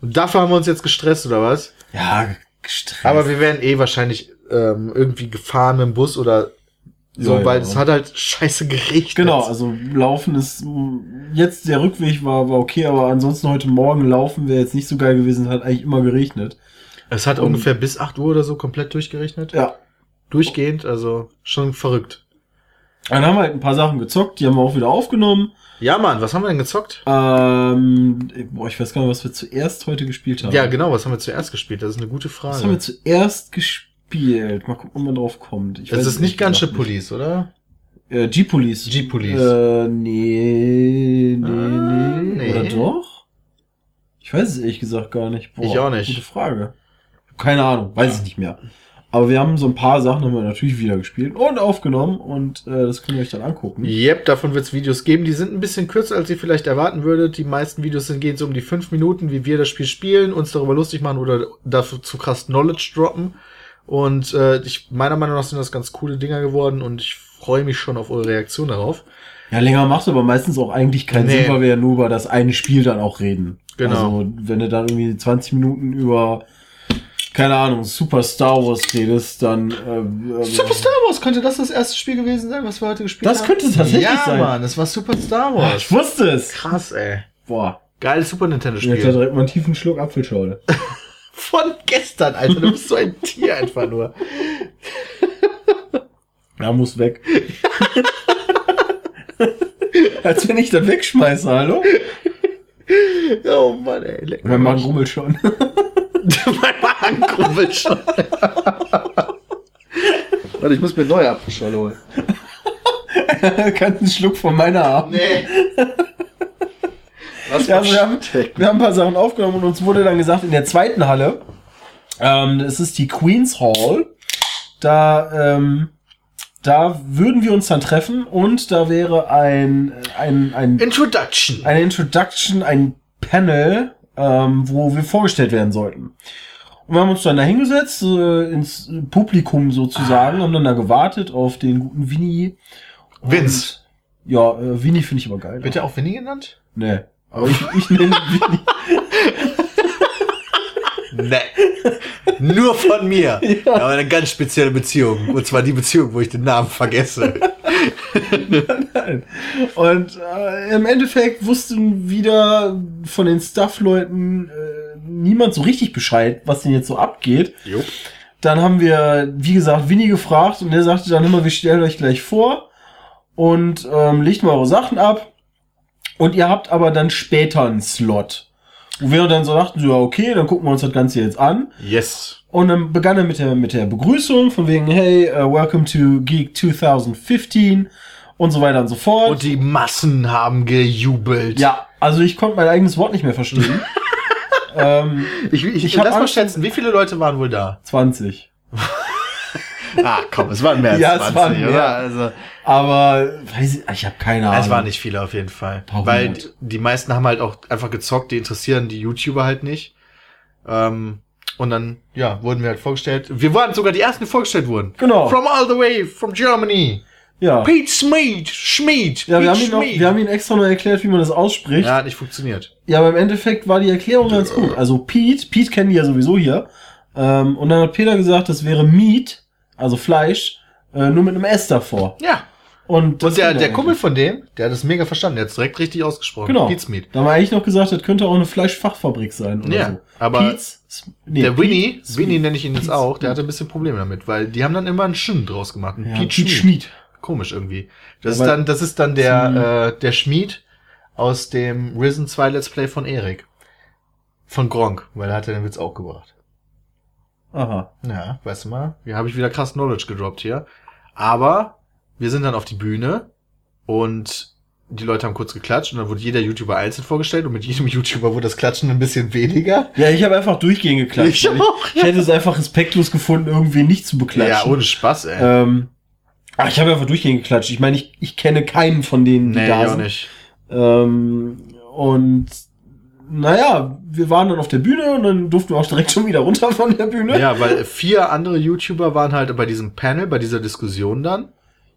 Und dafür haben wir uns jetzt gestresst, oder was? Ja, gestresst. Aber wir wären eh wahrscheinlich ähm, irgendwie gefahren mit dem Bus oder so, Ja, ja. weil es hat halt scheiße geregnet. Genau, also laufen ist jetzt der Rückweg war war okay, aber ansonsten heute Morgen laufen wäre jetzt nicht so geil gewesen, hat eigentlich immer geregnet. Es hat Und- ungefähr bis 8 Uhr oder so komplett durchgerechnet. Ja. Durchgehend, also schon verrückt. Dann haben wir halt ein paar Sachen gezockt, die haben wir auch wieder aufgenommen. Ja, Mann, was haben wir denn gezockt? Ähm, boah, ich weiß gar nicht, was wir zuerst heute gespielt haben. Ja, genau, was haben wir zuerst gespielt? Das ist eine gute Was haben wir Frage. zuerst gespielt? Mal gucken, ob man drauf kommt. Ich weiß ist nicht Gunship gesagt Police, oder? nicht. Äh, G-Police. G-Police. Äh, nee, nee, Ah, nee. Oder doch? Ich weiß es ehrlich gesagt gar nicht. Ich auch nicht. Gute Frage. Keine Ahnung, weiß ich nicht mehr. Aber wir haben so ein paar Sachen haben wir natürlich wieder gespielt und aufgenommen und äh, das könnt ihr euch dann angucken. Yep, davon wird es Videos geben. Die sind ein bisschen kürzer, als ihr vielleicht erwarten würdet. Die meisten Videos sind, gehen so um die fünf Minuten, wie wir das Spiel spielen, uns darüber lustig machen oder dafür zu krass Knowledge droppen. Und äh, ich, meiner Meinung nach sind das ganz coole Dinger geworden und ich freue mich schon auf eure Reaktion darauf. Ja, länger macht aber meistens auch eigentlich keinen Nee. Sinn, weil wir ja nur über das eine Spiel dann auch reden. Genau. Also, wenn du dann irgendwie 20 Minuten über, keine Ahnung, Super Star Wars redest, dann... Äh, Super Star Wars, könnte das das erste Spiel gewesen sein, was wir heute gespielt Das haben? könnte tatsächlich ja, sein. Mann, das war Super Star Ah, Wars. ich wusste es! Krass, ey. Boah. Geiles Super Ich hatte Nintendo-Spiel. direkt mal einen tiefen Schluck Apfelschorle. Von gestern, Alter. Du bist so ein Tier einfach nur. Ja, muss weg. Als wenn ich das wegschmeiße, hallo? Oh Mann, ey. Leck Mein Magen rummelt schon. mein Magen krummelt schon. Warte, ich muss mir neue Apfelschorle holen. Kannst einen Schluck von meiner haben. Nee. Was Ja, also wir, haben, wir haben ein paar Sachen aufgenommen und uns wurde dann gesagt, in der zweiten Halle, ähm, es ist die Queen's Hall, da, ähm, da würden wir uns dann treffen und da wäre ein, ein, ein, Introduction. eine Introduction, ein Panel, ähm, wo wir vorgestellt werden sollten. Und wir haben uns dann da hingesetzt, äh, ins Publikum sozusagen, haben dann da gewartet auf den guten Winnie. Vince. Ja, äh, Winnie finde ich aber geil. Wird er auch Winnie genannt? Nee. Aber ich, ich nenne Winnie. Nee. Nur von mir. Ja. Aber eine ganz spezielle Beziehung. Und zwar die Beziehung, wo ich den Namen vergesse. Nein. Und äh, im Endeffekt wussten wieder von den Staff-Leuten äh, niemand so richtig Bescheid, was denn jetzt so abgeht. Jo. Dann haben wir, wie gesagt, Winnie gefragt und der sagte dann immer, wir stellen euch gleich vor und ähm, legt mal eure Sachen ab. Und ihr habt aber dann später einen Slot. Wo wir dann so dachten, so, ja, okay, dann gucken wir uns das Ganze jetzt an. Yes. Und dann begann er mit der, mit der Begrüßung von wegen, hey, uh, welcome to Geek 2015 und so weiter und so fort. Und die Massen haben gejubelt. ja, also ich konnte mein eigenes Wort nicht mehr verstehen. ähm, Ich, ich, Ich lass mal schätzen, wie viele Leute waren wohl da? 20. Ah, komm, es waren mehr als Ja, es 20, waren mehr. oder? Also, Aber weiß ich, ich habe keine Ahnung. es waren nicht viele auf jeden Fall. Warum Weil die meisten haben halt auch einfach gezockt, die interessieren die YouTuber halt nicht. Ähm, und dann, ja, wurden wir halt vorgestellt. Wir waren sogar die ersten, die vorgestellt wurden. Genau. From all the way from Germany. Ja. Pete Schmid, Schmid, Ja, wir haben, ihn noch, wir haben ihn extra noch erklärt, wie man das ausspricht. Ja, Ja. hat nicht funktioniert. aber im Endeffekt war die Erklärung ganz gut. Also Pete, Pete kennen die ja sowieso hier. Ähm, und dann hat Peter gesagt, das wäre Meat, also Fleisch, äh, nur mit einem S davor. Ja. Und, Und der, der. Kumpel von dem, der hat es mega verstanden. Der hat es direkt richtig ausgesprochen. Genau. Pete Schmid. Da haben wir eigentlich noch gesagt, das könnte auch eine Fleischfachfabrik sein oder Ja, so. aber Pete's, nee, der Winnie, Pete's- Winnie nenne ich ihn jetzt Pete's- auch, der hatte ein bisschen Probleme damit, weil die haben dann immer einen Schen draus gemacht. Einen ja, Pete Pete Schmid. Schmied. Komisch irgendwie. Das Aber- ist dann, das ist dann der, äh, der Schmied aus dem Risen 2 Let's Play von Erik. Von Gronk, weil er hat ja den Witz auch gebracht. Aha. Ja, weißt du mal, hier habe ich wieder krass Knowledge gedroppt hier. Aber wir sind dann auf die Bühne und die Leute haben kurz geklatscht und dann wurde jeder YouTuber einzeln vorgestellt und mit jedem YouTuber wurde das Klatschen ein bisschen weniger. Ja, ich habe einfach durchgehend geklatscht. Ich auch, ich hätte es einfach respektlos gefunden, irgendwie nicht zu beklatschen. Ja, ohne Spaß, ey. Ähm, ach, ich habe einfach durchgehend geklatscht. Ich meine, ich, ich kenne keinen von denen, die nee, da ich auch sind. nicht. Ähm, und naja, wir waren dann auf der Bühne und dann durften wir auch direkt schon wieder runter von der Bühne. Ja, weil vier andere YouTuber waren halt bei diesem Panel, bei dieser Diskussion dann.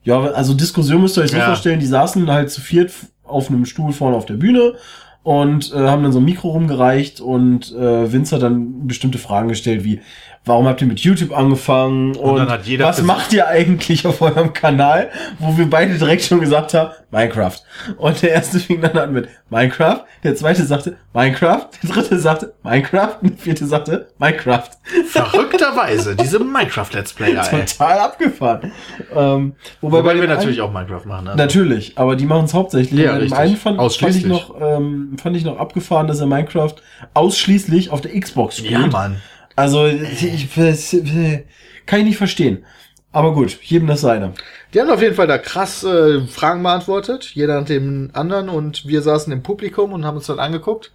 Ja, also Diskussion müsst ihr euch so Ja. vorstellen, die saßen halt zu viert auf einem Stuhl vorne auf der Bühne und äh, haben dann so ein Mikro rumgereicht und äh, Vince hat dann bestimmte Fragen gestellt wie, warum habt ihr mit YouTube angefangen und, dann hat jeder was macht ihr eigentlich auf eurem Kanal, wo wir beide direkt schon gesagt haben, Minecraft. Und der erste fing dann an mit Minecraft, der zweite sagte Minecraft, der dritte sagte Minecraft und der vierte sagte Minecraft. Verrückterweise, diese Minecraft-Let's Player, ey. Total abgefahren. Ähm, wobei, Wobei bei wir natürlich einen- auch Minecraft machen. Also. Natürlich, aber die machen es hauptsächlich. Ja, richtig. einen fand, fand ich noch, ähm, fand ich noch abgefahren, dass er Minecraft ausschließlich auf der Xbox spielt. Ja, Mann. Also ich, kann ich nicht verstehen. Aber gut, jedem das seine. Die haben auf jeden Fall da krass äh, Fragen beantwortet, jeder nach dem anderen und wir saßen im Publikum und haben uns dann angeguckt.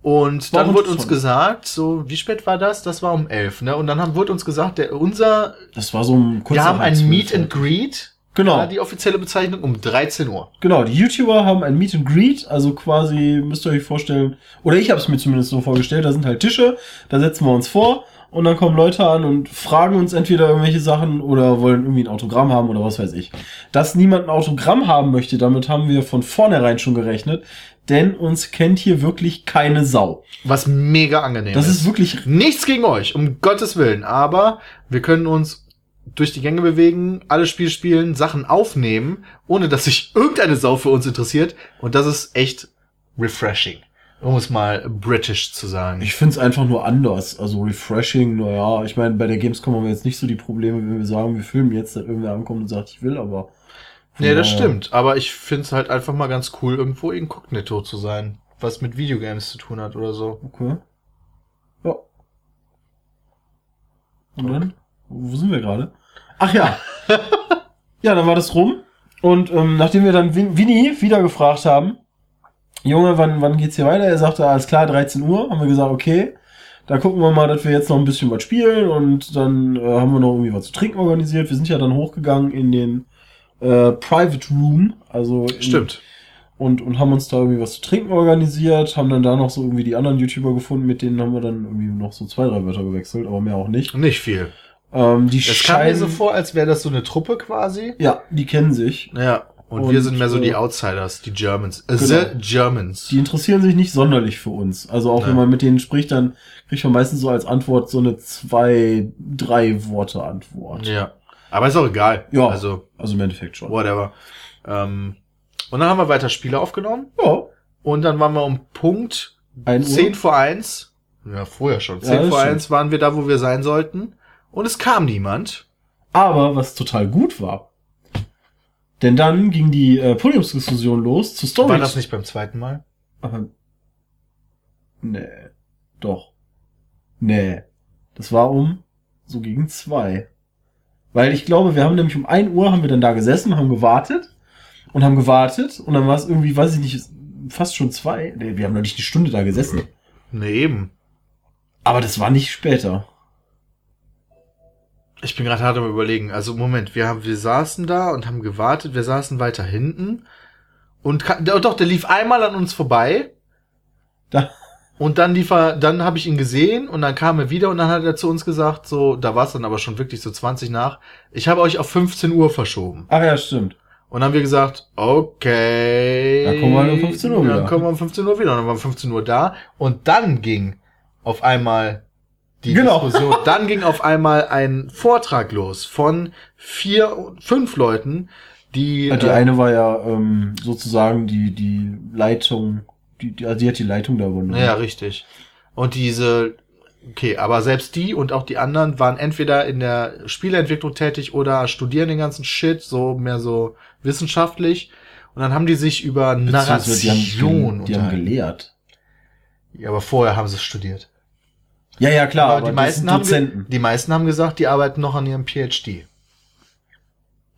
Und dann wurde uns gesagt, so, wie spät war das? Das war um elf, ne? Und dann haben, wurde uns gesagt, der, unser, Das war so ein kurzer wir haben ein. Meet and Greet, Genau. war die offizielle Bezeichnung, um 13 Uhr. Genau, die YouTuber haben ein Meet and Greet, also quasi, müsst ihr euch vorstellen, oder ich habe es mir zumindest so vorgestellt, da sind halt Tische, da setzen wir uns vor und dann kommen Leute an und fragen uns entweder irgendwelche Sachen oder wollen irgendwie ein Autogramm haben oder was weiß ich. Dass niemand ein Autogramm haben möchte, damit haben wir von vornherein schon gerechnet, denn uns kennt hier wirklich keine Sau. Was mega angenehm Das ist wirklich Nichts gegen euch, um Gottes Willen, aber wir können uns durch die Gänge bewegen, alle Spiele spielen, Sachen aufnehmen, ohne dass sich irgendeine Sau für uns interessiert. Und das ist echt refreshing. Um es mal british zu sagen. Ich finde es einfach nur anders. Also refreshing, naja, ich meine, bei der Gamescom haben wir jetzt nicht so die Probleme, wenn wir sagen, wir filmen jetzt, dass irgendwer ankommt und sagt, ich will, aber. nee, das stimmt. Aber ich find's halt einfach mal ganz cool, irgendwo inkognito zu sein. Was mit Videogames zu tun hat oder so. Okay. Ja. Und dann? Wo sind wir gerade? Ach ja. ja, dann war das rum. Und ähm, nachdem wir dann Win Winnie wieder gefragt haben, Junge, wann, wann geht's hier weiter? Er sagte, alles klar, 13 Uhr. Haben wir gesagt, okay. Da gucken wir mal, dass wir jetzt noch ein bisschen was spielen und dann äh, haben wir noch irgendwie was zu trinken organisiert. Wir sind ja dann hochgegangen in den äh, Private Room, also in, Stimmt. und, und haben uns da irgendwie was zu trinken organisiert, haben dann da noch so irgendwie die anderen YouTuber gefunden, mit denen haben wir dann irgendwie noch so zwei, drei Wörter gewechselt, aber mehr auch nicht. Nicht viel. Ähm, die Es kam mir scheinen, so vor, als wäre das so eine Truppe quasi. ja, die kennen sich. Ja. Und, Und, wir sind mehr so die äh, Outsiders, die Germans. Äh, genau. The Germans. Die interessieren sich nicht sonderlich für uns. Also auch Nein. wenn man mit denen spricht, dann kriegt man meistens so als Antwort so eine zwei, drei Worte Antwort. Ja. Aber ist auch egal. Ja. Also, Also im Endeffekt schon. whatever. Ähm, und dann haben wir weiter Spiele aufgenommen. Ja. Und dann waren wir um Punkt Ein Uhr. 10 vor 1. Ja, vorher schon. 10 Ja, das vor stimmt. 1 waren wir da, wo wir sein sollten. Und es kam niemand. Aber was total gut war. Denn dann ging die äh, Podiumsdiskussion los zu Story. War das nicht beim zweiten Mal? Aber, nee. Doch. Nee. Das war um so gegen zwei. Weil ich glaube, wir haben nämlich um ein Uhr haben wir dann da gesessen, haben gewartet und haben gewartet und dann war es irgendwie, weiß ich nicht, fast schon zwei. Nee, wir haben noch nicht eine Stunde da gesessen. Nee, eben. Aber das war nicht später. Ich bin gerade hart am überlegen. Also Moment, wir haben, wir saßen da und haben gewartet. Wir saßen weiter hinten und ka- doch, der lief einmal an uns vorbei Da, und dann lief er, dann habe ich ihn gesehen und dann kam er wieder und dann hat er zu uns gesagt, so, da war es dann aber schon wirklich so 20 nach. Ich habe euch auf 15 Uhr verschoben. ach ja, stimmt. Und dann haben wir gesagt, okay. Dann kommen wir um 15 Uhr wieder. Dann kommen wir um 15 Uhr wieder. Und dann waren wir um 15 Uhr da. Und dann ging auf einmal die Genau. Diskussion. Dann ging auf einmal ein Vortrag los von vier, fünf Leuten, die, Die äh, eine war ja ähm, sozusagen die, die Leitung, die, die, also die hat die Leitung da übernommen. ja, richtig. Und diese, okay, aber selbst die und auch die anderen waren entweder in der Spieleentwicklung tätig oder studieren den ganzen Shit, so mehr so wissenschaftlich. Und dann haben die sich über Beziehungsweise die haben, Narration die, die haben gelehrt. Ja, aber vorher haben sie studiert. Ja, ja, klar, aber, aber, die, meisten haben, die meisten haben gesagt, die arbeiten noch an ihrem PhD.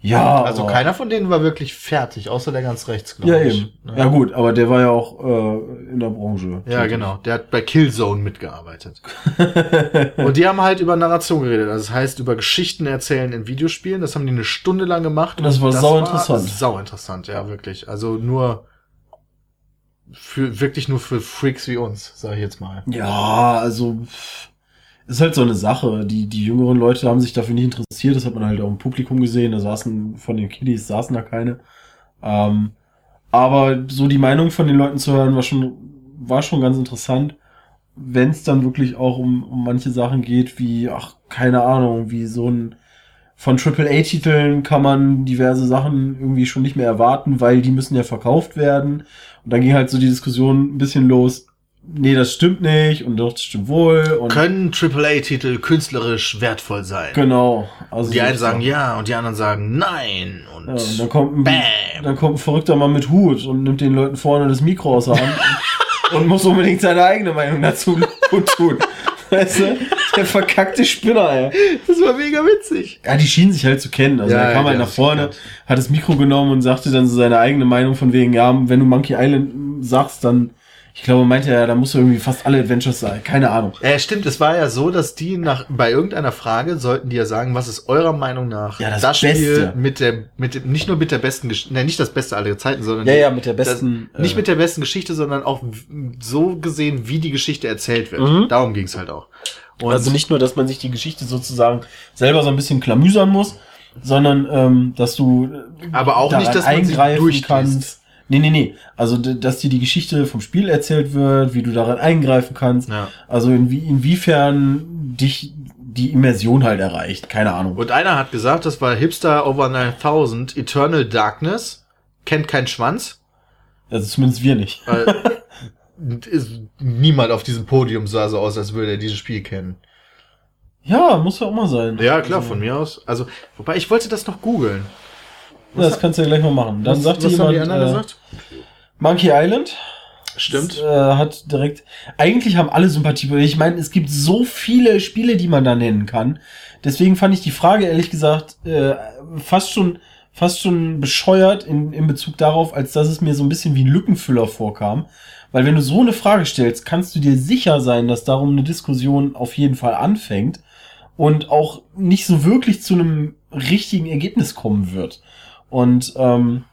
Ja, also aber- keiner von denen war wirklich fertig, außer der ganz rechts, glaube Ja, ich. eben. Ja. gut, aber der war ja auch äh, in der Branche. Ja, tätig. genau. Der hat bei Killzone mitgearbeitet. Und die haben halt über Narration geredet. Also das heißt, über Geschichten erzählen in Videospielen. Das haben die eine Stunde lang gemacht. Und das war sauinteressant. Sau interessant, ja, wirklich. Also nur für, wirklich nur für Freaks wie uns, sag ich jetzt mal. Ja, also ist halt so eine Sache. Die, die jüngeren Leute haben sich dafür nicht interessiert. Das hat man halt auch im Publikum gesehen. Da saßen von den Kiddies saßen da keine. Ähm, aber so die Meinung von den Leuten zu hören war schon war schon ganz interessant. Wenn es dann wirklich auch um, um manche Sachen geht, wie ach keine Ahnung, wie so ein von AAA-Titeln kann man diverse Sachen irgendwie schon nicht mehr erwarten, weil die müssen ja verkauft werden. Und dann ging halt so die Diskussion ein bisschen los. Nee, das stimmt nicht und doch, das stimmt wohl. Und Können AAA-Titel künstlerisch wertvoll sein? genau. Also Die einen so- sagen ja und die anderen sagen nein. Und, Ja, und dann kommt, ein, Bam. dann kommt ein verrückter Mann mit Hut und nimmt den Leuten vorne das Mikro aus der Hand und muss unbedingt seine eigene Meinung dazu tun. Weißt du? Der verkackte Spinner, ey. das war mega witzig. Ja, die schienen sich halt zu kennen. Also Ja, er kam ja, halt nach vorne, gekannt. hat das Mikro genommen und sagte dann so seine eigene Meinung von wegen, ja, wenn du Monkey Island sagst, dann, ich glaube, meinte er, da musst du irgendwie fast alle Adventures sein. Keine Ahnung. Äh, stimmt, es war ja so, dass die nach bei irgendeiner Frage sollten die ja sagen, was ist eurer Meinung nach Ja, das Spiel Beste. mit der mit dem, nicht nur mit der besten Geschichte, ne, nicht das Beste aller Zeiten, sondern Ja, ja, mit der besten, das, nicht äh, mit der besten Geschichte, sondern auch so gesehen, wie die Geschichte erzählt wird. Mhm. Darum ging's halt auch. Und Also nicht nur, dass man sich die Geschichte sozusagen selber so ein bisschen klamüsern muss, sondern ähm, dass du äh, Aber auch nicht, dass man eingreifen durchliest. kannst. Nee, nee, nee. Also, dass dir die Geschichte vom Spiel erzählt wird, wie du daran eingreifen kannst. ja. Also inwie inwiefern dich die Immersion halt erreicht. Keine Ahnung. Und einer hat gesagt, das war Hipster Over 9000 Eternal Darkness kennt keinen Schwanz. Also zumindest wir nicht. Weil ist, niemand auf diesem Podium sah so aus, als würde er dieses Spiel kennen. Ja, muss ja auch mal sein. Ja, klar, also, von mir aus. Also, wobei ich wollte das noch googeln. Ja, das kannst du ja gleich mal machen. Dann was, sagte was haben jemand, die anderen äh, gesagt? Monkey Island. Stimmt. Äh, hat direkt. Eigentlich haben alle Sympathie. Ich meine, es gibt so viele Spiele, die man da nennen kann. Deswegen fand ich die Frage ehrlich gesagt äh, fast schon fast schon bescheuert in, in Bezug darauf, als dass es mir so ein bisschen wie ein Lückenfüller vorkam. Weil wenn du so eine Frage stellst, kannst du dir sicher sein, dass darum eine Diskussion auf jeden Fall anfängt und auch nicht so wirklich zu einem richtigen Ergebnis kommen wird. Und ähm,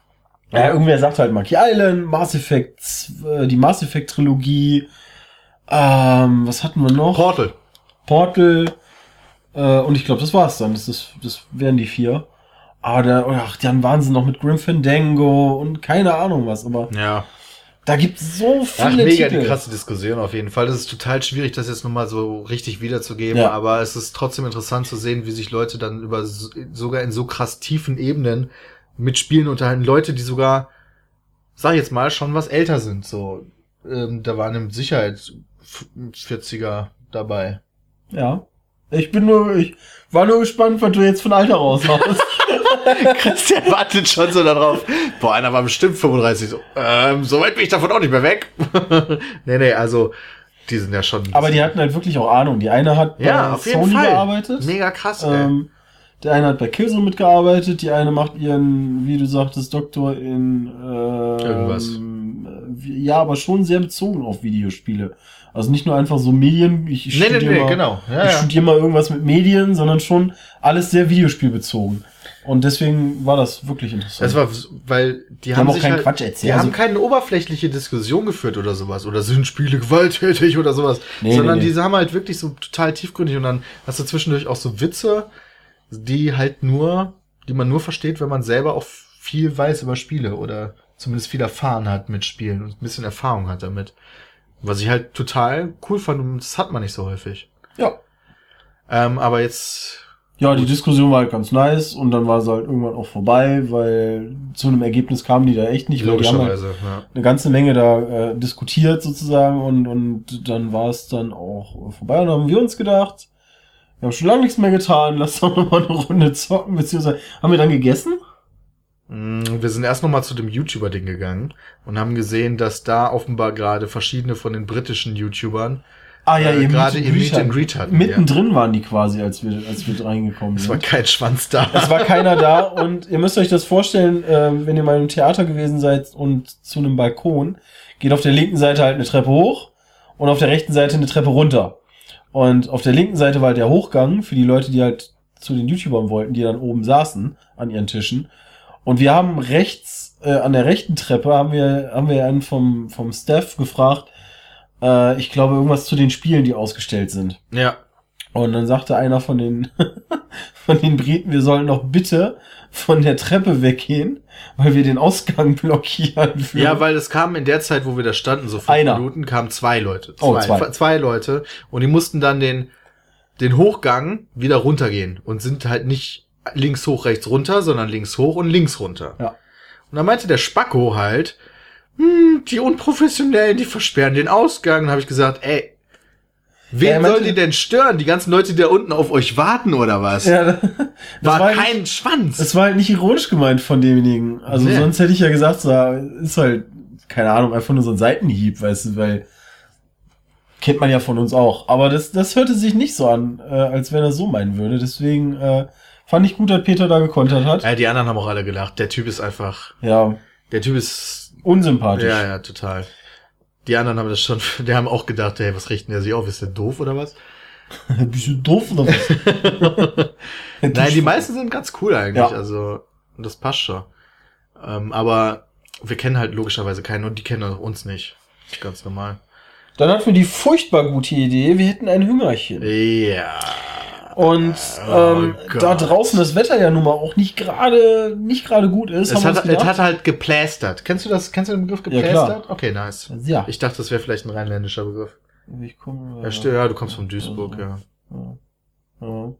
ja, irgendwer sagt halt Monkey Island, Mass Effect, äh, die Mass Effect Trilogie, ähm, was hatten wir noch? Portal. Portal, äh, und ich glaube, das war's dann. Das, ist, das wären die vier. Aber da, ach, dann waren sie noch mit Grim Fandango und keine Ahnung was, aber Ja. Da gibt's so Ach, viele mega Titel. die krasse Diskussion auf jeden Fall. Das ist total schwierig, das jetzt nochmal so richtig wiederzugeben, Ja. aber es ist trotzdem interessant zu sehen, wie sich Leute dann über so- sogar in so krass tiefen Ebenen mit Spielen unterhalten. Leute, die sogar, sag ich jetzt mal, schon was älter sind. So, ähm, da waren mit Sicherheit 40er dabei. Ja. Ich bin nur, ich war nur gespannt, was du jetzt von Alter raushaust. Christian wartet schon so darauf. Boah, einer war bestimmt 35. So, ähm, so weit bin ich davon auch nicht mehr weg. nee, nee, also, die sind ja schon. aber die hatten halt wirklich auch Ahnung. Die eine hat ja, bei auf jeden Sony gearbeitet. Mega krass. Ähm, der eine hat bei Killzone mitgearbeitet, die eine macht ihren, wie du sagtest, Doktor in ähm, Irgendwas. wie- Ja, aber schon sehr bezogen auf Videospiele. Also nicht nur einfach so Medien, ich, Nee, nee, studiere nee, mal, genau. Ja, ich ja. studiere mal irgendwas mit Medien, sondern schon alles sehr Videospielbezogen. Und deswegen war das wirklich interessant. Das war, weil die, haben haben auch sich keinen halt, Quatsch erzählt. Die Also- haben keine oberflächliche Diskussion geführt oder sowas. Oder sind Spiele gewalttätig oder sowas. Nee, Sondern nee, nee. die haben halt wirklich so total tiefgründig und dann hast du zwischendurch auch so Witze, die halt nur, die man nur versteht, wenn man selber auch viel weiß über Spiele oder zumindest viel erfahren hat mit Spielen und ein bisschen Erfahrung hat damit. Was ich halt total cool fand und das hat man nicht so häufig. ja. Ähm, aber jetzt, Ja, die Diskussion war halt ganz nice und dann war sie halt irgendwann auch vorbei, weil zu einem Ergebnis kamen die da echt nicht. halt logischerweise, ja. eine ganze Menge da äh, diskutiert sozusagen und, und dann war es dann auch vorbei und dann haben wir uns gedacht, wir haben schon lange nichts mehr getan, lass doch noch mal eine Runde zocken, beziehungsweise haben wir dann gegessen? Mm, Wir sind erst noch mal zu dem YouTuber-Ding gegangen und haben gesehen, dass da offenbar gerade verschiedene von den britischen YouTubern Ah ja, Äh, gerade ihr and Meet Greet and Greet hatten, Mittendrin waren die quasi, als wir, als wir reingekommen Es war sind. kein Schwanz da. Es war keiner da und ihr müsst euch das vorstellen, ähm, wenn ihr mal im Theater gewesen seid und zu einem Balkon, geht auf der linken Seite halt eine Treppe hoch und auf der rechten Seite eine Treppe runter. Und auf der linken Seite war halt der Hochgang für die Leute, die halt zu den YouTubern wollten, die dann oben saßen an ihren Tischen. Und wir haben rechts, äh, an der rechten Treppe haben wir, haben wir einen vom, vom Staff gefragt, äh, ich glaube irgendwas zu den Spielen, die ausgestellt sind. Ja. Und dann sagte einer von den, von den Briten, wir sollen doch bitte von der Treppe weggehen, weil wir den Ausgang blockieren. Für Ja, weil es kam in der Zeit, wo wir da standen, so fünf Einer. Minuten, kamen zwei Leute. Zwei, Oh, zwei. zwei. Dann und die mussten dann den, den Hochgang wieder runtergehen und sind halt nicht links hoch, rechts runter, sondern links hoch und links runter. Ja. Und dann meinte der Spacko halt, hm, die Unprofessionellen, die versperren den Ausgang. Dann habe ich gesagt, ey, wen Ja, sollen die denn stören? Die ganzen Leute, die da unten auf euch warten oder was? ja, das war, war kein Schwanz. Das war halt nicht ironisch gemeint von demjenigen. Also Nee. sonst hätte ich ja gesagt, so, ist halt, keine Ahnung, einfach nur so ein Seitenhieb, weißt du, weil kennt man ja von uns auch. Aber das, das hörte sich nicht so an, äh, als wenn er so meinen würde. Deswegen äh, fand ich gut, dass Peter da gekontert hat. ja, die anderen haben auch alle gelacht. Der Typ ist einfach, Ja, der Typ ist unsympathisch. Ja, ja, total. Die anderen haben das schon, die haben auch gedacht, hey, was richten der sich auf? Ist der doof oder was? Bist du doof oder was? Nein, die meisten sind ganz cool eigentlich, Ja. also das passt schon. Ähm, aber wir kennen halt logischerweise keinen und die kennen uns nicht. Ganz normal. Dann hatten wir die furchtbar gute Idee, wir hätten ein Hüngerchen. Ja. Und Oh ähm, Gott. da draußen das Wetter ja nun mal auch nicht gerade nicht gerade gut ist, Es hat, es hat halt geplästert. Kennst du das? Kennst du den Begriff Ja, geplästert? okay, nice. ja. Ich dachte, das wäre vielleicht ein rheinländischer Begriff. Ich komme, Ja, stimmt, ja, du kommst von Duisburg, ja. ja. ja.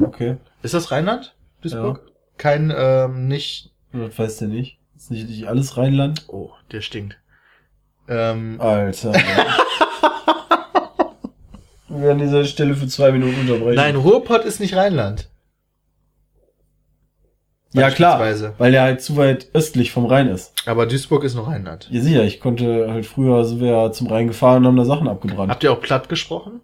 Okay, Ist das Rheinland? Duisburg? Kein, ähm, nicht. das weißt du nicht. Ist nicht, nicht alles Rheinland? Oh, der stinkt. Ähm, Alter. wir werden diese Stelle für zwei Minuten unterbrechen. Nein, Ruhrpott ist nicht Rheinland. ja klar, weil der halt zu weit östlich vom Rhein ist. Aber Duisburg ist noch Rheinland. Ja sicher, ich konnte halt früher, sind wir ja zum Rhein gefahren und haben da Sachen abgebrannt. Habt ihr auch platt gesprochen?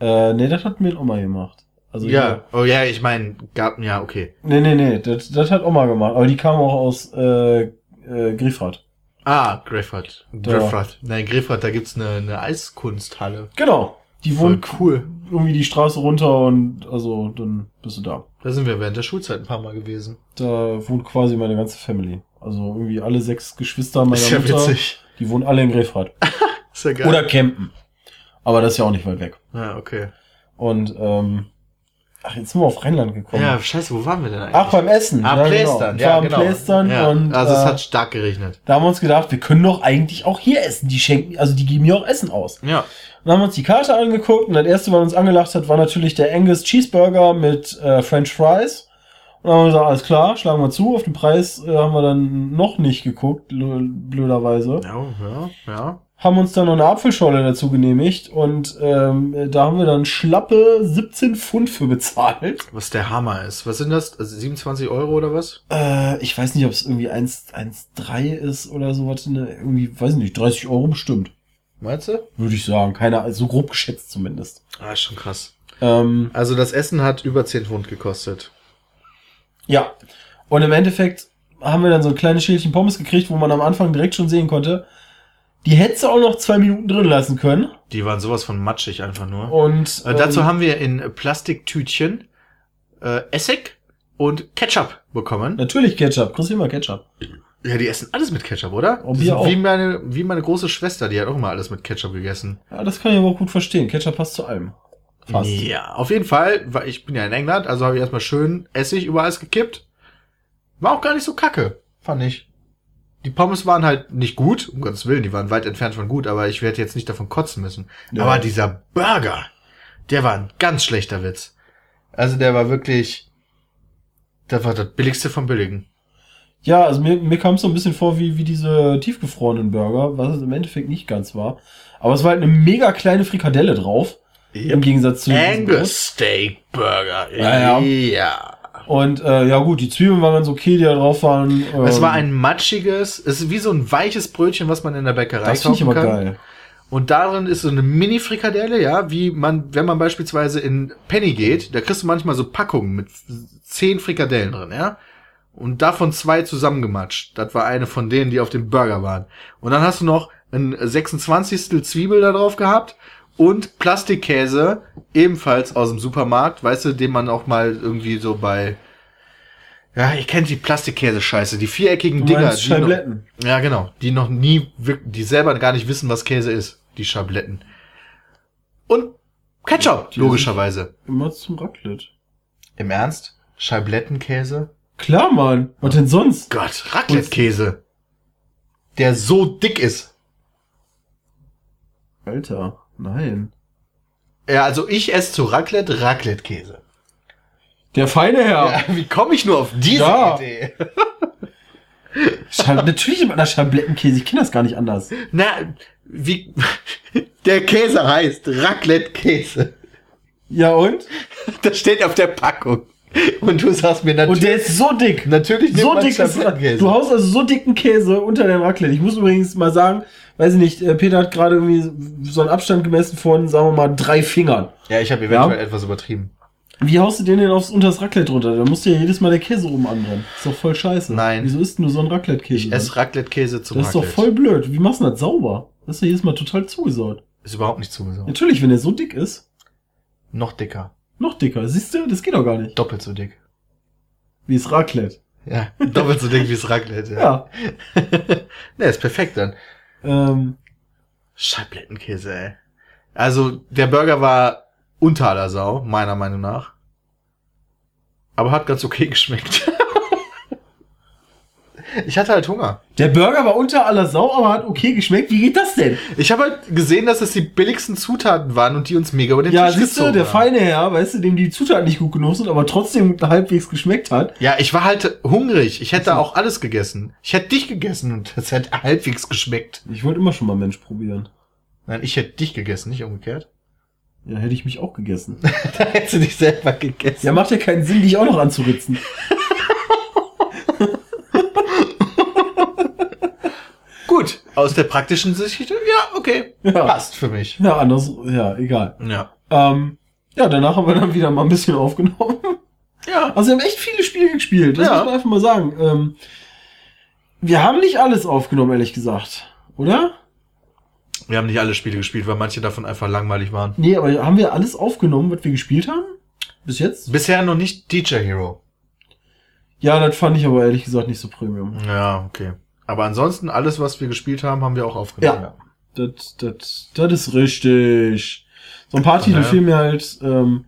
Äh, nee, das hat mir Oma gemacht. Also ja. Oh ja, ich meine, gab, ja, okay. Nee, nee, nee, das, das hat Oma gemacht. Aber die kam auch aus äh, äh, Griffrad. Ah, Griffert. Griffert. Nein, Griffert, da gibt's eine, eine Eiskunsthalle. Genau. Die Voll wohnt cool. irgendwie die Straße runter und also dann bist du da. Da sind wir während der Schulzeit ein paar Mal gewesen. Da wohnt quasi meine ganze Family. Also irgendwie alle sechs Geschwister meiner ist ja Mutter. witzig. Die wohnen alle in Griffrad. Ist ja geil. Oder campen. Aber das ist ja auch nicht weit weg. Ja, okay. Und ähm, Ach, jetzt sind wir auf Rheinland gekommen. Ja, scheiße, wo waren wir denn eigentlich? Ach, beim Essen. Ah, ja, Plästern, genau. ja, genau. Plästern ja. und also es äh, hat stark geregnet. da haben wir uns gedacht, wir können doch eigentlich auch hier essen. Die schenken, also die geben hier auch Essen aus. Ja. Dann haben wir uns die Karte angeguckt und das erste, was uns angelacht hat, war natürlich der Angus Cheeseburger mit äh, French Fries. Und dann haben wir gesagt, alles klar, schlagen wir zu. Auf den Preis äh, haben wir dann noch nicht geguckt, blö- blöderweise. Ja, ja, ja. Haben uns dann noch eine Apfelschorle dazu genehmigt und ähm, da haben wir dann schlappe 17 Pfund für bezahlt. Was der Hammer ist. Was sind das? Also 27 Euro oder was? Äh, ich weiß nicht, ob es irgendwie 1 1,3 ist oder sowas. Ne? Irgendwie, weiß nicht, 30 Euro bestimmt. Meinst du? Würde ich sagen. Keine, also so grob geschätzt zumindest. Ah, ist schon krass. Ähm, Also das Essen hat über 10 Pfund gekostet. ja. Und im Endeffekt haben wir dann so ein kleines Schälchen Pommes gekriegt, wo man am Anfang direkt schon sehen konnte, die hättest du auch noch zwei Minuten drin lassen können. Die waren sowas von matschig einfach nur. Und Äh, dazu ähm, haben wir in Plastiktütchen äh, Essig und Ketchup bekommen. natürlich Ketchup. Kriegst du immer Ketchup. Ja, die essen alles mit Ketchup, oder? Und Die wir auch. Wie meine, wie meine große Schwester, die hat auch immer alles mit Ketchup gegessen. Ja, das kann ich aber auch gut verstehen. Ketchup passt zu allem. Fast. Ja, auf jeden Fall, weil ich bin ja in England, also habe ich erstmal schön Essig über alles gekippt. War auch gar nicht so kacke, fand ich. Die Pommes waren halt nicht gut, um Gottes Willen, die waren weit entfernt von gut, aber ich werde jetzt nicht davon kotzen müssen. Ja. Aber dieser Burger, der war ein ganz schlechter Witz. Also der war wirklich, der war das billigste vom Billigen. Ja, also mir, mir kam es so ein bisschen vor wie, wie diese tiefgefrorenen Burger, was es im Endeffekt nicht ganz war. Aber es war halt eine mega kleine Frikadelle drauf. Im Gegensatz zu. Angus Steak Burger. Ja, ja. ja. Und äh, ja gut, die Zwiebeln waren ganz okay, die da drauf waren. Ähm, Es war ein matschiges, es ist wie so ein weiches Brötchen, was man in der Bäckerei Das finde ich kaufen immer kann. geil. Und darin ist so eine Mini-Frikadelle, ja, wie man, wenn man beispielsweise in Penny geht, da kriegst du manchmal so Packungen mit zehn Frikadellen drin, ja. Und davon zwei zusammengematscht. Das war eine von denen, die auf dem Burger waren. Und dann hast du noch ein 26. Zwiebel da drauf gehabt und Plastikkäse, ebenfalls aus dem Supermarkt, weißt du, den man auch mal irgendwie so bei, ja, ich kennt die Plastikkäse-Scheiße, die viereckigen Du Dinger. die noch- Scheibletten. ja, genau. Die noch nie, die selber gar nicht wissen, was Käse ist. Die Schabletten. Und Ketchup, Die logischerweise. Immer zum Raclette. Im Ernst? Scheiblettenkäse? Klar, Mann. Was denn sonst? Gott, Raclette-Käse. Der so dick ist. Alter, nein. Ja, also ich esse zu Raclette Raclette-Käse. Der feine Herr. Ja, wie komme ich nur auf diese Ja. Idee? Natürlich immer das Schablettenkäse. Ich kenne das gar nicht anders. Na, wie, der Käse heißt Raclette-Käse. Ja und? Das steht auf der Packung. Und du sagst mir Und natürlich, der ist so dick. natürlich so dick ist. Du haust also so dicken Käse unter dein Raclette. Ich muss übrigens mal sagen, weiß ich nicht, äh, Peter hat gerade irgendwie so einen Abstand gemessen von, sagen wir mal, drei Fingern. Ja, ich habe eventuell Ja. etwas übertrieben. Wie haust du den denn aufs unters Raclette runter? Da musst du ja jedes Mal der Käse oben anbrennen. Ist doch voll scheiße. Nein. Wieso isst denn du so einen Raclette-Käse? Ich esse Raclette-Käse zum das ist doch voll blöd. Wie machst du das sauber? Das ist ja jedes Mal total zugesaut. Ist überhaupt nicht zugesagt. Natürlich, wenn der so dick ist, Noch dicker. Noch dicker. Siehst du, das geht doch gar nicht. Doppelt so dick. Wie ist Raclette? Ja, doppelt so dick wie das Raclette. Ja. ne, ist perfekt dann. Ähm, Scheiblettenkäse, ey. Also, der Burger war unter aller Sau, meiner Meinung nach. Aber hat ganz okay geschmeckt. Ich hatte halt Hunger. der Burger war unter aller Sau, aber hat okay geschmeckt. Wie geht das denn? Ich habe halt gesehen, dass es die billigsten Zutaten waren und die uns mega über den Ja, Tisch siehst du, gezogen der haben. feine Herr, weißt du, dem die Zutaten nicht gut genug sind, aber trotzdem halbwegs geschmeckt hat. Ja, ich war halt hungrig. Ich hätte auch alles gegessen. Ich hätte dich gegessen und das hätte halbwegs geschmeckt. Ich wollte immer schon mal Mensch probieren. Nein, ich hätte dich gegessen, nicht umgekehrt. Ja, hätte ich mich auch gegessen. da hättest du dich selber gegessen. Ja, macht ja keinen Sinn, dich auch noch anzuritzen. Gut, aus der praktischen Sicht, ja, okay. Ja. Passt für mich. Ja, anders, ja, egal. Ja. Ähm, ja, danach haben wir dann wieder mal ein bisschen aufgenommen. Ja. Also wir haben echt viele Spiele gespielt, das Ja. muss man einfach mal sagen. Ähm, wir haben nicht alles aufgenommen, ehrlich gesagt. Oder? Wir haben nicht alle Spiele gespielt, weil manche davon einfach langweilig waren. Nee, aber haben wir alles aufgenommen, was wir gespielt haben? Bis jetzt? Bisher noch nicht DJ Hero. Ja, das fand ich aber ehrlich gesagt nicht so Premium. Ja, okay. Aber ansonsten, alles, was wir gespielt haben, haben wir auch aufgenommen. Ja. Das, das, das ist richtig. So ein paar Titel fehlen mir halt. Ähm,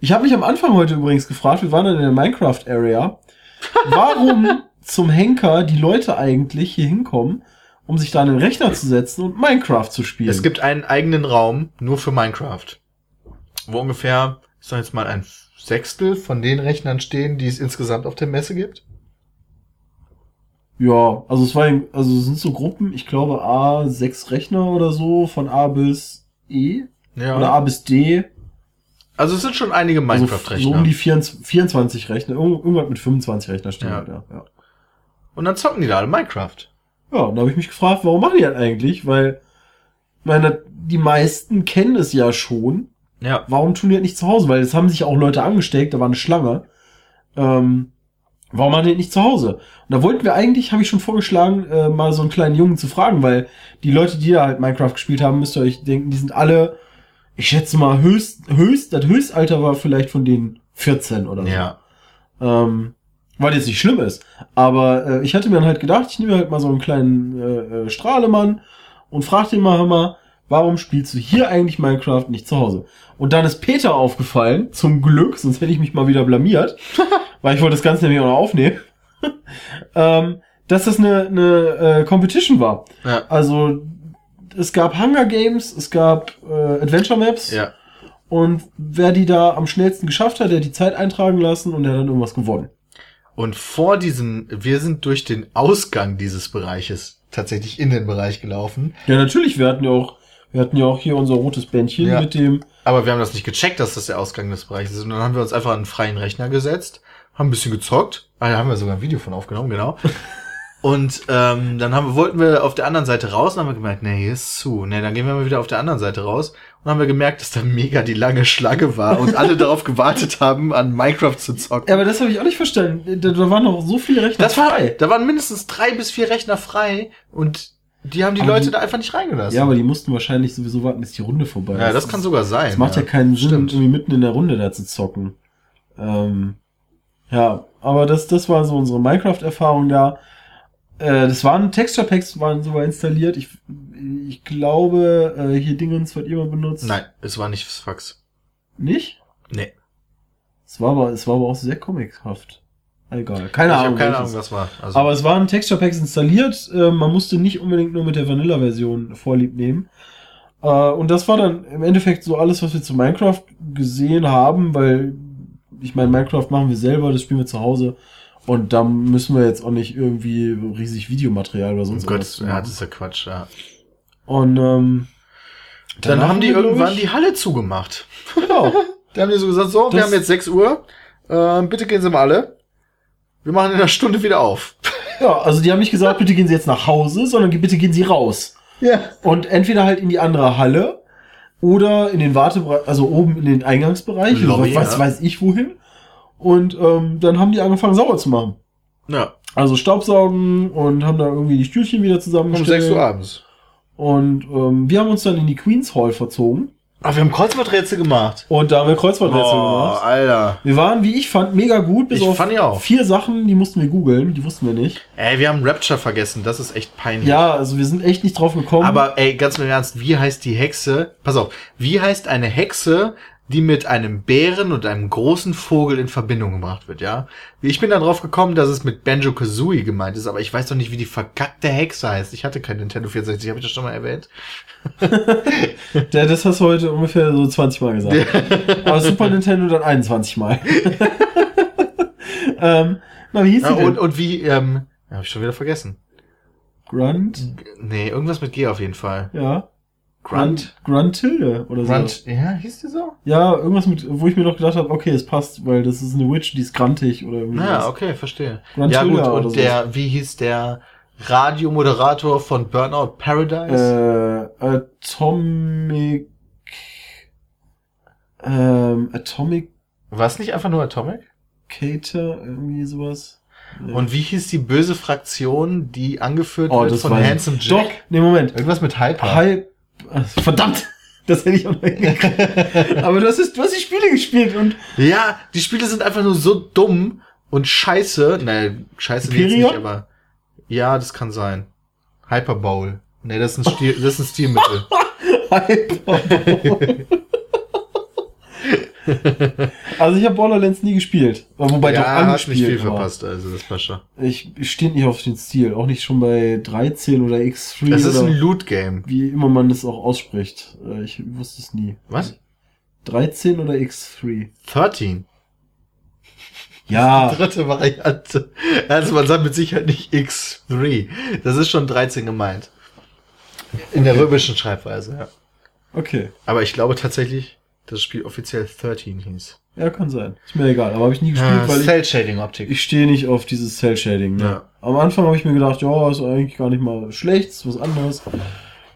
Ich habe mich am Anfang heute übrigens gefragt, wir waren dann in der Minecraft-Area, warum zum Henker die Leute eigentlich hier hinkommen, um sich da an den Rechner zu setzen und Minecraft zu spielen. Es gibt einen eigenen Raum nur für Minecraft. Wo ungefähr, ich sag jetzt mal, ein Sechstel von den Rechnern stehen, die es insgesamt auf der Messe gibt. Ja, also es war, also es sind so Gruppen, ich glaube A, sechs Rechner oder so, von A bis E Ja. oder A bis D. also es sind schon einige Also Minecraft-Rechner. so um die 24, 24 Rechner, irgend- irgendwas mit 25 Rechner stehen. Ja. halt, Ja. Und dann zocken die da alle Minecraft. ja und da habe ich mich gefragt, warum machen die das eigentlich? Weil, meine, die meisten kennen es ja schon. Ja. Warum tun die das nicht zu Hause? Weil es haben sich auch Leute angesteckt, da war eine Schlange. Ähm, warum die das nicht zu Hause? Und da wollten wir eigentlich, habe ich schon vorgeschlagen, äh, mal so einen kleinen Jungen zu fragen, weil die Leute, die da halt Minecraft gespielt haben, müsst ihr euch denken, die sind alle, ich schätze mal, höchst, höchst, das Höchstalter war vielleicht von denen 14 oder so. Ja. Ähm, weil jetzt nicht schlimm ist. Aber äh, ich hatte mir dann halt gedacht, ich nehme halt mal so einen kleinen äh, äh, Strahlemann und frag den mal, mal, warum spielst du hier eigentlich Minecraft nicht zu Hause? Und dann ist Peter aufgefallen, zum Glück, sonst hätte ich mich mal wieder blamiert, weil ich wollte das Ganze nämlich auch noch aufnehmen, ähm, dass das eine, eine äh, Competition war. Ja. Also es gab Hunger Games, es gab äh, Adventure Maps Ja. und wer die da am schnellsten geschafft hat, der hat die Zeit eintragen lassen und der hat dann irgendwas gewonnen. Und vor diesem, wir sind durch den Ausgang dieses Bereiches tatsächlich in den Bereich gelaufen. Ja, natürlich, wir hatten ja auch, wir hatten ja auch hier unser rotes Bändchen Ja. mit dem, Aber wir haben das nicht gecheckt, dass das der Ausgang des Bereichs ist. Und dann haben wir uns einfach einen freien Rechner gesetzt, haben ein bisschen gezockt. Ah, da haben wir sogar ein Video von aufgenommen, genau. Und ähm, dann haben, wir- wollten wir auf der anderen Seite raus und haben wir gemerkt, nee, hier ist zu. Nee, dann gehen wir mal wieder auf der anderen Seite raus. Und haben wir gemerkt, dass da mega die lange Schlange war und alle darauf gewartet haben, an Minecraft zu zocken. ja, aber das habe ich auch nicht verstanden. Da, da waren noch so viele Rechner Das war, frei. da waren mindestens drei bis vier Rechner frei und die haben die Aber Leute die- da einfach nicht reingelassen. Ja, aber die mussten wahrscheinlich sowieso warten, bis die Runde vorbei ist. ja, das kann sogar sein. Es macht ja, keinen Sinn, Stimmt. irgendwie mitten in der Runde da zu zocken. Ähm, ja, aber das, das war so unsere Minecraft-Erfahrung da. Äh, das waren Texture Packs waren sogar installiert. Ich, ich glaube, äh, hier Dingens wird immer benutzt. Nein, es war nicht fürs Fax. Nicht? Nee. Es war aber, es war aber auch sehr comichaft. Egal. Keine ich Ahnung. habe keine. Ahnung, was war. Also, Aber es waren Texture Packs installiert. Äh, man musste nicht unbedingt nur mit der Vanilla-Version Vorlieb nehmen. Äh, und das war dann im Endeffekt so alles, was wir zu Minecraft gesehen haben, weil ich meine, Minecraft machen wir selber, das spielen wir zu Hause. Und da müssen wir jetzt auch nicht irgendwie riesig Videomaterial oder sonst Gott, was ja, das ist ja Quatsch, ja. Und ähm, Dann haben die irgendwann ich- die Halle zugemacht. Genau. Da haben die so gesagt, so, wir haben jetzt 6 Uhr, äh, bitte gehen Sie mal alle. Wir machen in einer Stunde wieder auf. Ja, also die haben nicht gesagt, bitte gehen Sie jetzt nach Hause, sondern bitte gehen Sie raus. Ja. Und entweder halt in die andere Halle oder in den Wartebereich, also oben in den Eingangsbereich, Lobby, was weiß, ja. weiß ich wohin. Und ähm, dann haben die angefangen sauber zu machen. Ja, Also Staubsaugen und haben da irgendwie die Stühlchen wieder um zusammengestellt. 6 Uhr abends. Und ähm, wir haben uns dann in die Queens Hall verzogen. Ach, wir haben Kreuzworträtsel gemacht. Und da haben wir Kreuzworträtsel Oh, gemacht. Alter. Wir waren, wie ich fand, mega gut, bis Ich auf fand die auch. vier Sachen, die mussten wir googeln, die wussten wir nicht. Ey, wir haben Rapture vergessen, das ist echt peinlich. Ja, also wir sind echt nicht drauf gekommen. Aber ey, ganz im Ernst, wie heißt die Hexe? Pass auf, wie heißt eine Hexe, die mit einem Bären und einem großen Vogel in Verbindung gebracht wird, ja? Ich bin dann drauf gekommen, dass es mit Banjo Kazooie gemeint ist, aber ich weiß doch nicht, wie die verkackte Hexe heißt. Ich hatte kein Nintendo 64, habe ich das schon mal erwähnt? Der, das hast du heute ungefähr so 20 Mal gesagt. Aber Super Nintendo dann 21 Mal. ähm, na, wie hieß Ja, die denn? und, und wie, ähm, habe ich schon wieder vergessen. Grunt? Nee, irgendwas mit G auf jeden Fall. Ja. Grunt? Gruntilde oder so. Grunt, ja, hieß die so? Ja, irgendwas mit, wo ich mir noch gedacht habe, okay, es passt, weil das ist eine Witch, die ist grantig oder irgendwie Ja, sowas. okay, verstehe. Gruntilda ja gut, und der, wie hieß der Radiomoderator von Burnout Paradise? Äh, Atomic, ähm, Atomic War es nicht einfach nur Atomic? Cater, irgendwie sowas. Und wie hieß die böse Fraktion, die angeführt Oh, wird von. Handsome Jack? Doch, nee, Moment. Irgendwas mit Hyper. Äh, verdammt! Das hätte ich auch noch hingekriegt. Aber du hast, es- du hast die Spiele gespielt und Ja, die Spiele sind einfach nur so dumm und scheiße. Nee, scheiße Hyperion? nicht, aber ja, das kann sein. Hyper Bowl. Nee, das ist ein, Stil, das ist ein Stilmittel. Hyper. Also ich habe Borderlands nie gespielt. Wobei doch ja, hast angespielt nicht viel war. verpasst, also das passt schon. Ich, ich stehe nicht auf den Stil. Auch nicht schon bei 13 oder X3 Es ist ein Loot-Game. wie immer man das auch ausspricht. Äh, Ich wusste es nie. Was? 13 oder X3? 13. Ja, Dritte Variante. Also man sagt mit Sicherheit nicht X3. Das ist schon 13 gemeint. In der römischen Schreibweise, ja. okay. Aber ich glaube tatsächlich, das Spiel offiziell 13 hieß. Ja, kann sein. Ist mir egal. Aber habe ich nie gespielt, weil ich, Cell-Shading-Optik. ich stehe nicht auf dieses Cell-Shading. Ne? Ja. Am Anfang habe ich mir gedacht, ja, ist eigentlich gar nicht mal schlecht, ist was anderes.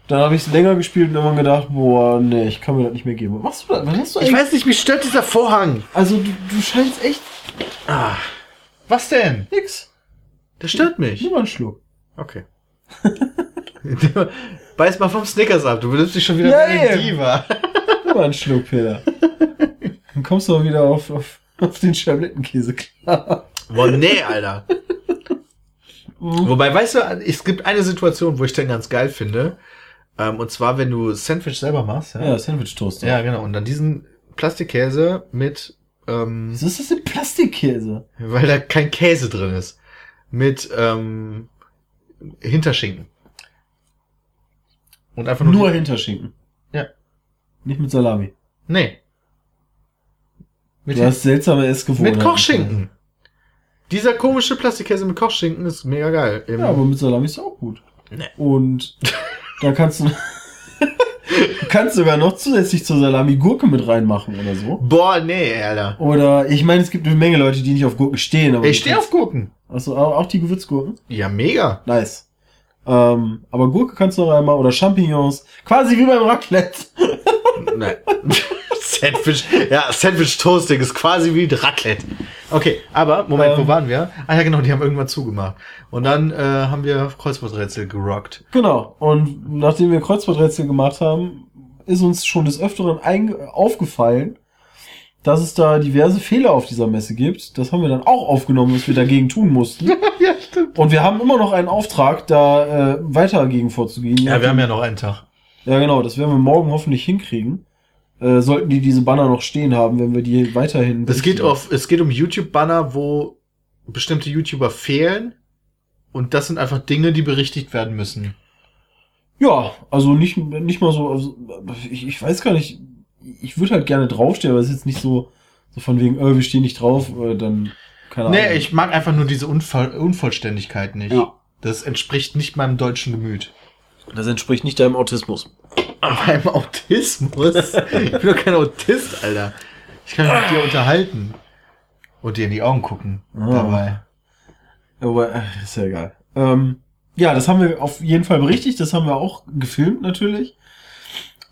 Dann habe ich es länger gespielt und irgendwann gedacht, boah, nee, ich kann mir das nicht mehr geben. Was machst du da? Was hast du Ich weiß nicht, mich stört dieser Vorhang. Also, du, du scheinst echt Ah. Was denn? nix. Der stört mich. Nimm mal einen Schluck. Okay. Beiß mal vom Snickers ab, du benimmst dich schon wieder Ja, wie eine. Diva. Mal einen Schluck, Peter. Dann kommst du auch wieder auf, auf, auf den Schablettenkäse klar. Boah, nee, Alter. Wobei, weißt du, es gibt eine Situation, wo ich den ganz geil finde. Ähm, und zwar, wenn du Sandwich selber machst. Ja, Sandwich-Toaster. Ja, genau. Und dann diesen Plastikkäse mit, ähm, Wieso ist das denn Plastikkäse? weil da kein Käse drin ist, mit ähm, Hinterschinken. Und einfach nur. Nur Hinterschinken. Nicht mit Salami. Nee. Mit, Du hast seltsame Essgewohnheiten. mit Kochschinken. Dieser komische Plastikkäse mit Kochschinken ist mega geil. Ja, aber mit Salami ist auch gut. Nee. Und da kannst du, du kannst sogar noch zusätzlich zur Salami Gurke mit reinmachen oder so. Boah, nee, Alter. Oder, ich meine, es gibt eine Menge Leute, die nicht auf Gurken stehen. Aber Ich stehe auf Gurken. auch auch die Gewürzgurken? Ja, mega. Nice. Ähm, aber Gurke kannst du noch einmal oder Champignons. Quasi wie beim Raclette. Nein. Sandwich, ja, Sandwich Toasting ist quasi wie Raclette. Okay, aber, Moment, Ähm. wo waren wir? Ah ja, genau, die haben irgendwann zugemacht. Und dann äh, haben wir Kreuzworträtsel gerockt. Genau. Und nachdem wir Kreuzworträtsel gemacht haben, ist uns schon des Öfteren aufgefallen, dass es da diverse Fehler auf dieser Messe gibt. Das haben wir dann auch aufgenommen, was wir dagegen tun mussten. ja, stimmt. Und wir haben immer noch einen Auftrag, da äh, weiter dagegen vorzugehen. Ja, wir haben ja noch einen Tag. Ja, genau, das werden wir morgen hoffentlich hinkriegen. Äh, sollten die diese Banner noch stehen haben, wenn wir die weiterhin. Es geht auf, es geht um YouTube-Banner, wo bestimmte YouTuber fehlen. Und das sind einfach Dinge, die berichtigt werden müssen. Ja, also nicht, nicht mal so, also ich, ich weiß gar nicht, ich würde halt gerne draufstehen, aber es ist jetzt nicht so, so von wegen, äh, wir stehen nicht drauf, äh, dann, keine Ahnung. Nee, ich mag einfach nur diese Unvoll Unvollständigkeit nicht. Ja. Das entspricht nicht meinem deutschen Gemüt. Das entspricht nicht deinem Autismus. Beim Autismus? ich bin doch kein Autist, Alter. Ich kann mich mit dir unterhalten. Und dir in die Augen gucken. Ah. Dabei. Aber, äh, ist ja egal. Ähm, ja, das haben wir auf jeden Fall berichtigt, das haben wir auch gefilmt natürlich.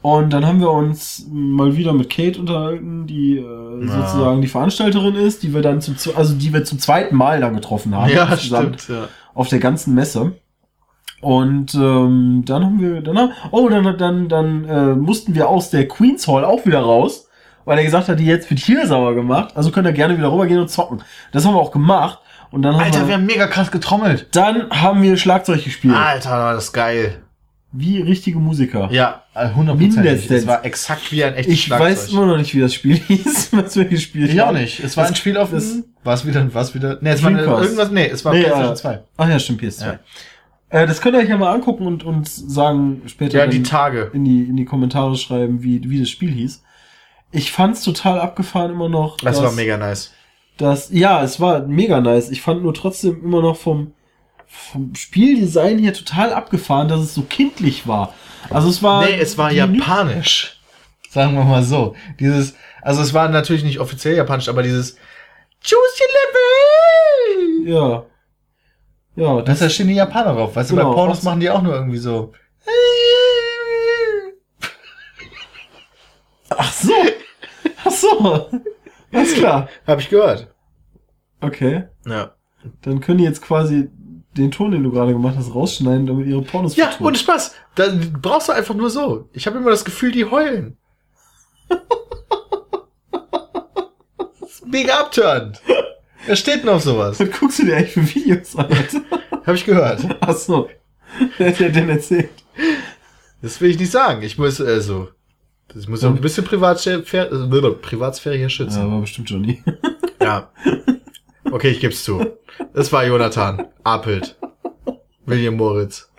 Und dann haben wir uns mal wieder mit Kate unterhalten, die äh, Ja. sozusagen die Veranstalterin ist, die wir dann zum, also die wir zum zweiten Mal dann getroffen haben. Ja, stimmt. Ja. auf der ganzen Messe. Und ähm, dann haben wir, haben, oh, dann, dann, dann äh, mussten wir aus der Queens Hall auch wieder raus, weil er gesagt hat, die jetzt wird hier sauer gemacht. Also könnt ihr gerne wieder rübergehen und zocken. Das haben wir auch gemacht. Und dann haben Alter, wir wir, haben mega krass getrommelt. dann haben wir Schlagzeug gespielt. Alter, war das geil. Wie richtige Musiker. Ja, 100 Mindestens. Es war exakt wie ein echtes ich weiß immer noch nicht, wie das Spiel hieß, was wir gespielt Ich auch haben. nicht. Es war Das- ein Spiel auf das- war es wieder, war es wieder, nee, es war irgendwas, nee, es war Nee, PlayStation ja. 2. Ach ja, stimmt, PS2. Ja. Äh, das könnt ihr euch ja mal angucken und, und sagen später. Ja, die Tage. in die, in die Kommentare schreiben, wie, wie das Spiel hieß. Ich fand's total abgefahren immer noch. Das dass- war mega nice. dass, ja, es war mega nice. Ich fand nur trotzdem immer noch vom, vom Spieldesign her total abgefahren, dass es so kindlich war. Also es war. Nee, es war japanisch. Sagen wir mal so. Dieses, also es war natürlich nicht offiziell japanisch, aber dieses Choose your level! Ja. Ja, Das, da stehen die Japaner drauf. Weißt du, Genau, bei Pornos auch- machen die auch nur irgendwie so. Ach so. Ach so. Alles klar. Hab ich gehört. Okay. Ja. Dann können die jetzt quasi den Ton, den du gerade gemacht hast, rausschneiden, damit ihre Pornos Ja, vertonen. und Spaß. Da brauchst du einfach nur so. Ich habe immer das Gefühl, die heulen. Das ist mega abturnt. Wer steht denn auf sowas? Was guckst du dir eigentlich für Videos an? Habe ich gehört. Ach so. Wer hat dir denn erzählt? Das will ich nicht sagen. Ich muss, also, Das muss ja ein bisschen Privatsphäre, Privatsphäre hier Ja, schützen. war bestimmt schon nie. Ja. Okay, ich geb's zu. Das war Jonathan. Apelt. William Moritz.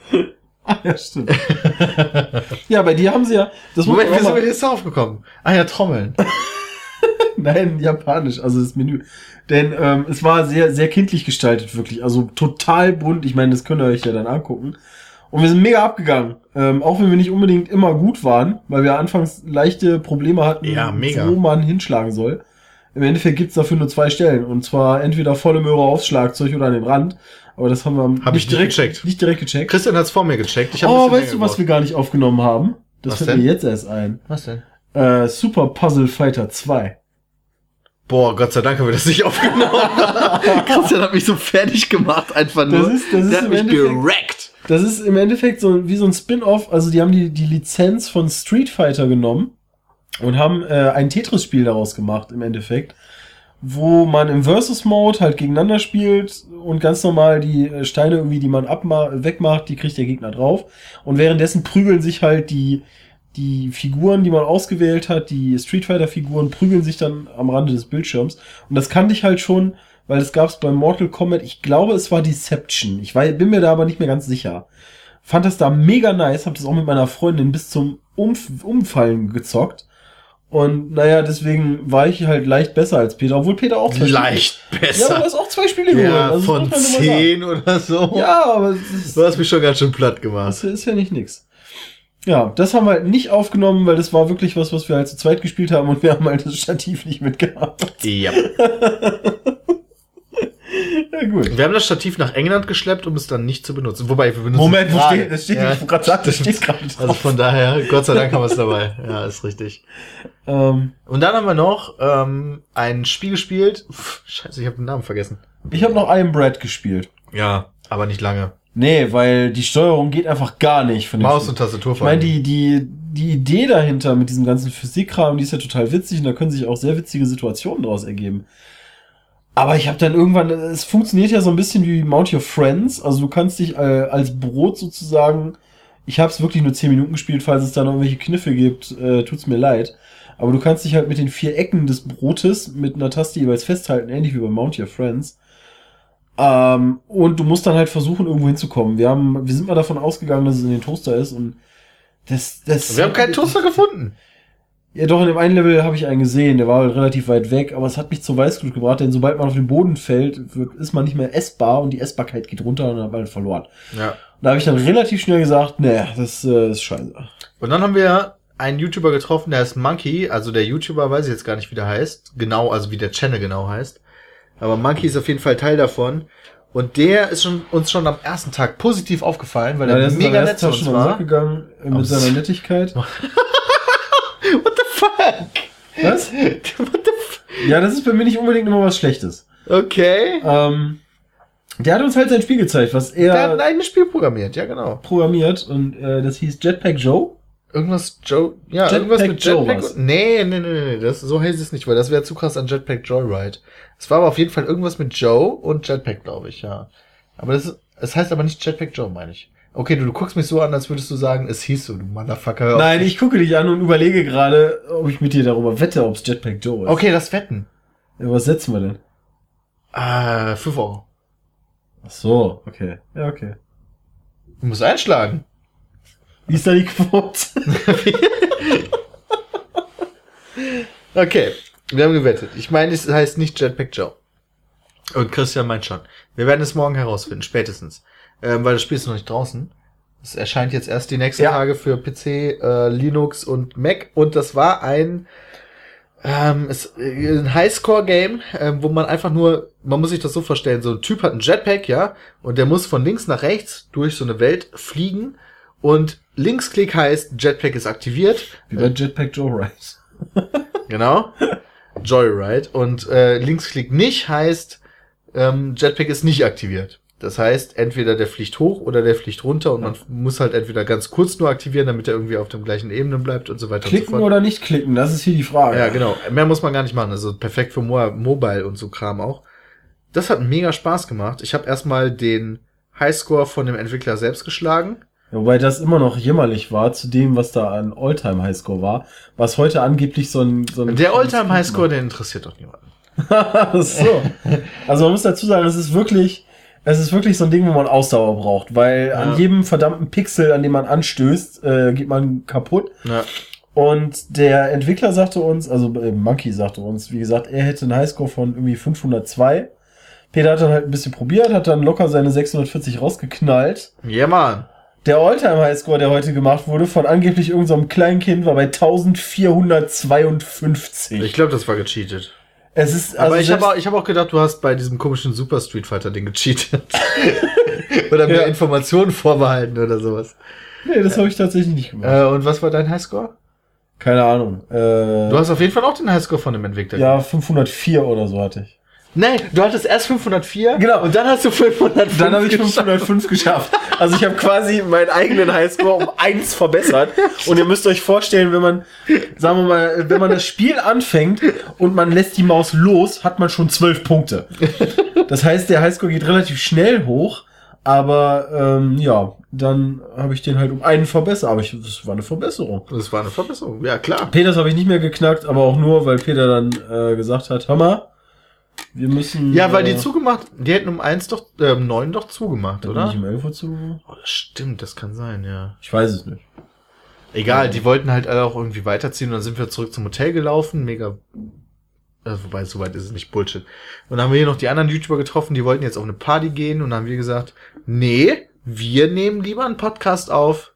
Ah, ja, stimmt. ja, bei dir haben sie ja, das Moment, man wie auch sind wir mal, jetzt darauf gekommen? Ah ja, Trommeln. nein, japanisch, also das Menü. Denn ähm, es war sehr, sehr kindlich gestaltet, wirklich. Also total bunt. Ich meine, das könnt ihr euch ja dann angucken. Und wir sind mega abgegangen. Ähm, auch wenn wir nicht unbedingt immer gut waren, weil wir anfangs leichte Probleme hatten, Ja, mega. wo man hinschlagen soll. Im Endeffekt gibt's dafür nur zwei Stellen. Und zwar entweder volle Möhre aufs Schlagzeug oder an den Rand. Aber das haben wir Hab ich nicht nicht direkt gecheckt. Nicht direkt gecheckt. Christian hat's vor mir gecheckt. Ich hab Oh, weißt du, was wir gar nicht aufgenommen haben? Das Was fällt denn? mir jetzt erst ein. Was denn? Äh, Super Puzzle Fighter 2. Boah, Gott sei Dank haben wir das nicht aufgenommen. Christian hat mich so fertig gemacht, einfach nur. Das ist- das ist Der hat im mich Endeffekt- gerackt. Das ist im Endeffekt so wie so ein Spin-off. Also die haben die, die Lizenz von Street Fighter genommen und haben äh, ein Tetris-Spiel daraus gemacht im Endeffekt, wo man im Versus-Mode halt gegeneinander spielt und ganz normal die äh, Steine irgendwie, die man abma wegmacht, die kriegt der Gegner drauf. Und währenddessen prügeln sich halt die die Figuren, die man ausgewählt hat, die Street Fighter Figuren, prügeln sich dann am Rande des Bildschirms. Und das kannte ich halt schon, weil es gab es beim Mortal Kombat. Ich glaube, es war Deception. Ich war, bin mir da aber nicht mehr ganz sicher. Fand das da mega nice, hab das auch mit meiner Freundin bis zum Umf Umfallen gezockt. Und naja, deswegen war ich halt leicht besser als Peter, obwohl Peter auch zwei Leicht Spiele. Ja, besser. aber du hast auch zwei Spiele geholt. Ja, Also von. 10 oder so. Ja, aber Du hast mich schon ganz schön platt gemacht. das ist ja nicht nix. Ja, das haben wir halt nicht aufgenommen, weil das war wirklich was, was wir halt zu zweit gespielt haben und wir haben halt das Stativ nicht mitgehabt. Ja. Ja, gut. Wir haben das Stativ nach England geschleppt, um es dann nicht zu benutzen. Wobei, wir benutzen Moment, es wo steht, das steht, ja. ich gerade sagen, das steht gerade drauf. Also von daher, Gott sei Dank haben wir es dabei. Ja, ist richtig. ähm, Und dann haben wir noch ähm, ein Spiel gespielt. Pff, scheiße, ich habe den Namen vergessen. ich habe noch Iron Bread gespielt. Ja, aber nicht lange. Nee, weil die Steuerung geht einfach gar nicht von dem Maus und Tastatur Ich meine, die, die, die Idee dahinter mit diesem ganzen Physikkram, die ist ja total witzig und da können sich auch sehr witzige Situationen daraus ergeben. Aber ich habe dann irgendwann, es funktioniert ja so ein bisschen wie Mount Your Friends. Also du kannst dich äh, als Brot sozusagen, ich habe es wirklich nur 10 Minuten gespielt, falls es da noch irgendwelche Kniffe gibt, äh, tut's mir leid. Aber du kannst dich halt mit den vier Ecken des Brotes mit einer Taste jeweils festhalten, ähnlich wie bei Mount Your Friends. Ähm, und du musst dann halt versuchen, irgendwo hinzukommen. Wir haben, wir sind mal davon ausgegangen, dass es in den Toaster ist und das, das. wir haben keinen Toaster gefunden. Ja, doch, in dem einen Level habe ich einen gesehen, der war halt relativ weit weg, aber es hat mich zur Weißglut gebracht, denn sobald man auf den Boden fällt, wird, ist man nicht mehr essbar und die Essbarkeit geht runter und dann hat man verloren. Ja. Und da habe ich dann relativ schnell gesagt, nee, das äh, ist scheiße. Und dann haben wir einen YouTuber getroffen, der heißt Monkey. Also der YouTuber weiß ich jetzt gar nicht, wie der heißt. Genau, also wie der Channel genau heißt. Aber Monkey ist auf jeden Fall Teil davon. Und der ist schon, uns schon am ersten Tag positiv aufgefallen, weil Ja, er mega nett zu uns war. gegangen äh, mit seiner Nettigkeit. What the fuck? Was? What the Ja, das ist bei mir nicht unbedingt immer was Schlechtes. Okay. Ähm, der hat uns halt sein Spiel gezeigt, was Der hat ein er eigenes Spiel programmiert, ja genau. programmiert und äh, das hieß Jetpack Joe. Irgendwas Joe, ja, Jetpack irgendwas mit Joe Jetpack. war's. nee, nee, nee, nee, das, so heißt es nicht, weil das wäre zu krass an Jetpack Joyride. Es war aber auf jeden Fall irgendwas mit Joe und Jetpack, glaube ich, ja. Aber das, ist- es heißt aber nicht Jetpack Joe, meine ich. Okay, du, du guckst mich so an, als würdest du sagen, es hieß so, du Motherfucker. Nein, ich gucke dich an und überlege gerade, ob ich mit dir darüber wette, ob es Jetpack Joe ist. Okay, das Wetten. Ja, was setzen wir denn? Ah, 5 Euro. Ach so, okay. Ja, okay. Du musst einschlagen. Wie ist da die Quote? Okay, wir haben gewettet. Ich meine, es heißt nicht Jetpack Joe. Und Christian meint schon. Wir werden es morgen herausfinden, spätestens. Ähm, weil das Spiel ist noch nicht draußen. Es erscheint jetzt erst die nächsten Ja. Tage für PC, äh, Linux und Mac. Und das war ein, ähm, es, äh, ein Highscore-Game, ähm, wo man einfach nur, man muss sich das so vorstellen, so ein Typ hat einen Jetpack, ja, und der muss von links nach rechts durch so eine Welt fliegen. Und Linksklick heißt, Jetpack ist aktiviert. Wie bei Jetpack Joe Rise. Genau. Joyride. Und äh, Linksklick nicht heißt, ähm, Jetpack ist nicht aktiviert. Das heißt, entweder der fliegt hoch oder der fliegt runter und man muss halt entweder ganz kurz nur aktivieren, damit er irgendwie auf dem gleichen Ebene bleibt und so weiter und Klicken so fort. oder nicht klicken, das ist hier die Frage. Ja, genau. Mehr muss man gar nicht machen. Also perfekt für Mo Mobile und so Kram auch. Das hat mega Spaß gemacht. Ich habe erstmal den Highscore von dem Entwickler selbst geschlagen. Wobei das immer noch jämmerlich war zu dem, was da an Alltime Highscore war, was heute angeblich so ein... So ein Der Alltime Highscore, der interessiert doch niemanden. so. Also man muss dazu sagen, es ist wirklich, es ist wirklich so ein Ding, wo man Ausdauer braucht, weil Ja. an jedem verdammten Pixel, an dem man anstößt, äh, geht man kaputt. Ja. Und der Entwickler sagte uns, also äh, Monkey sagte uns, wie gesagt, er hätte einen Highscore von irgendwie 502. Peter hat dann halt ein bisschen probiert, hat dann locker seine 640 rausgeknallt. Ja, Mann. Der Alltime-Highscore, der heute gemacht wurde, von angeblich irgendeinem so kleinen Kind, war bei 1452. Ich glaube, das war gecheatet. es ist, Aber also ich habe ich hab auch gedacht, du hast bei diesem komischen Super Street Fighter Ding gecheatet. oder mir Ja. Informationen vorbehalten oder sowas. Nee, das habe ich tatsächlich nicht gemacht. Äh, und was war dein Highscore? Keine Ahnung. Äh, Du hast auf jeden Fall auch den Highscore von dem Entwickler. ja, 504 oder so hatte ich. Nein, du hattest erst 504. Genau. Und dann hast du 505. Dann habe ich geschafft. 505 geschafft. Also ich habe quasi meinen eigenen Highscore um eins verbessert. Und ihr müsst euch vorstellen, wenn man, sagen wir mal, wenn man das Spiel anfängt und man lässt die Maus los, hat man schon zwölf Punkte. Das heißt, der Highscore geht relativ schnell hoch. Aber ähm, ja, dann habe ich den halt um einen verbessert. Aber ich, das war eine Verbesserung. Das war eine Verbesserung. Ja, klar. Peters habe ich nicht mehr geknackt, aber auch nur, weil Peter dann äh, gesagt hat, hör mal, wir müssen... Ja, weil die äh, zugemacht, die hätten um eins doch, äh, um neun doch zugemacht, Oder? Nicht um 11 Uhr zu? Oh, das stimmt, das kann sein, ja. Ich weiß es nicht. Egal, die wollten halt alle auch irgendwie weiterziehen und dann sind wir zurück zum Hotel gelaufen, mega, äh, wobei, so weit ist es nicht Bullshit. Und dann haben wir hier noch die anderen YouTuber getroffen, die wollten jetzt auf eine Party gehen und dann haben wir gesagt, nee, wir nehmen lieber einen Podcast auf.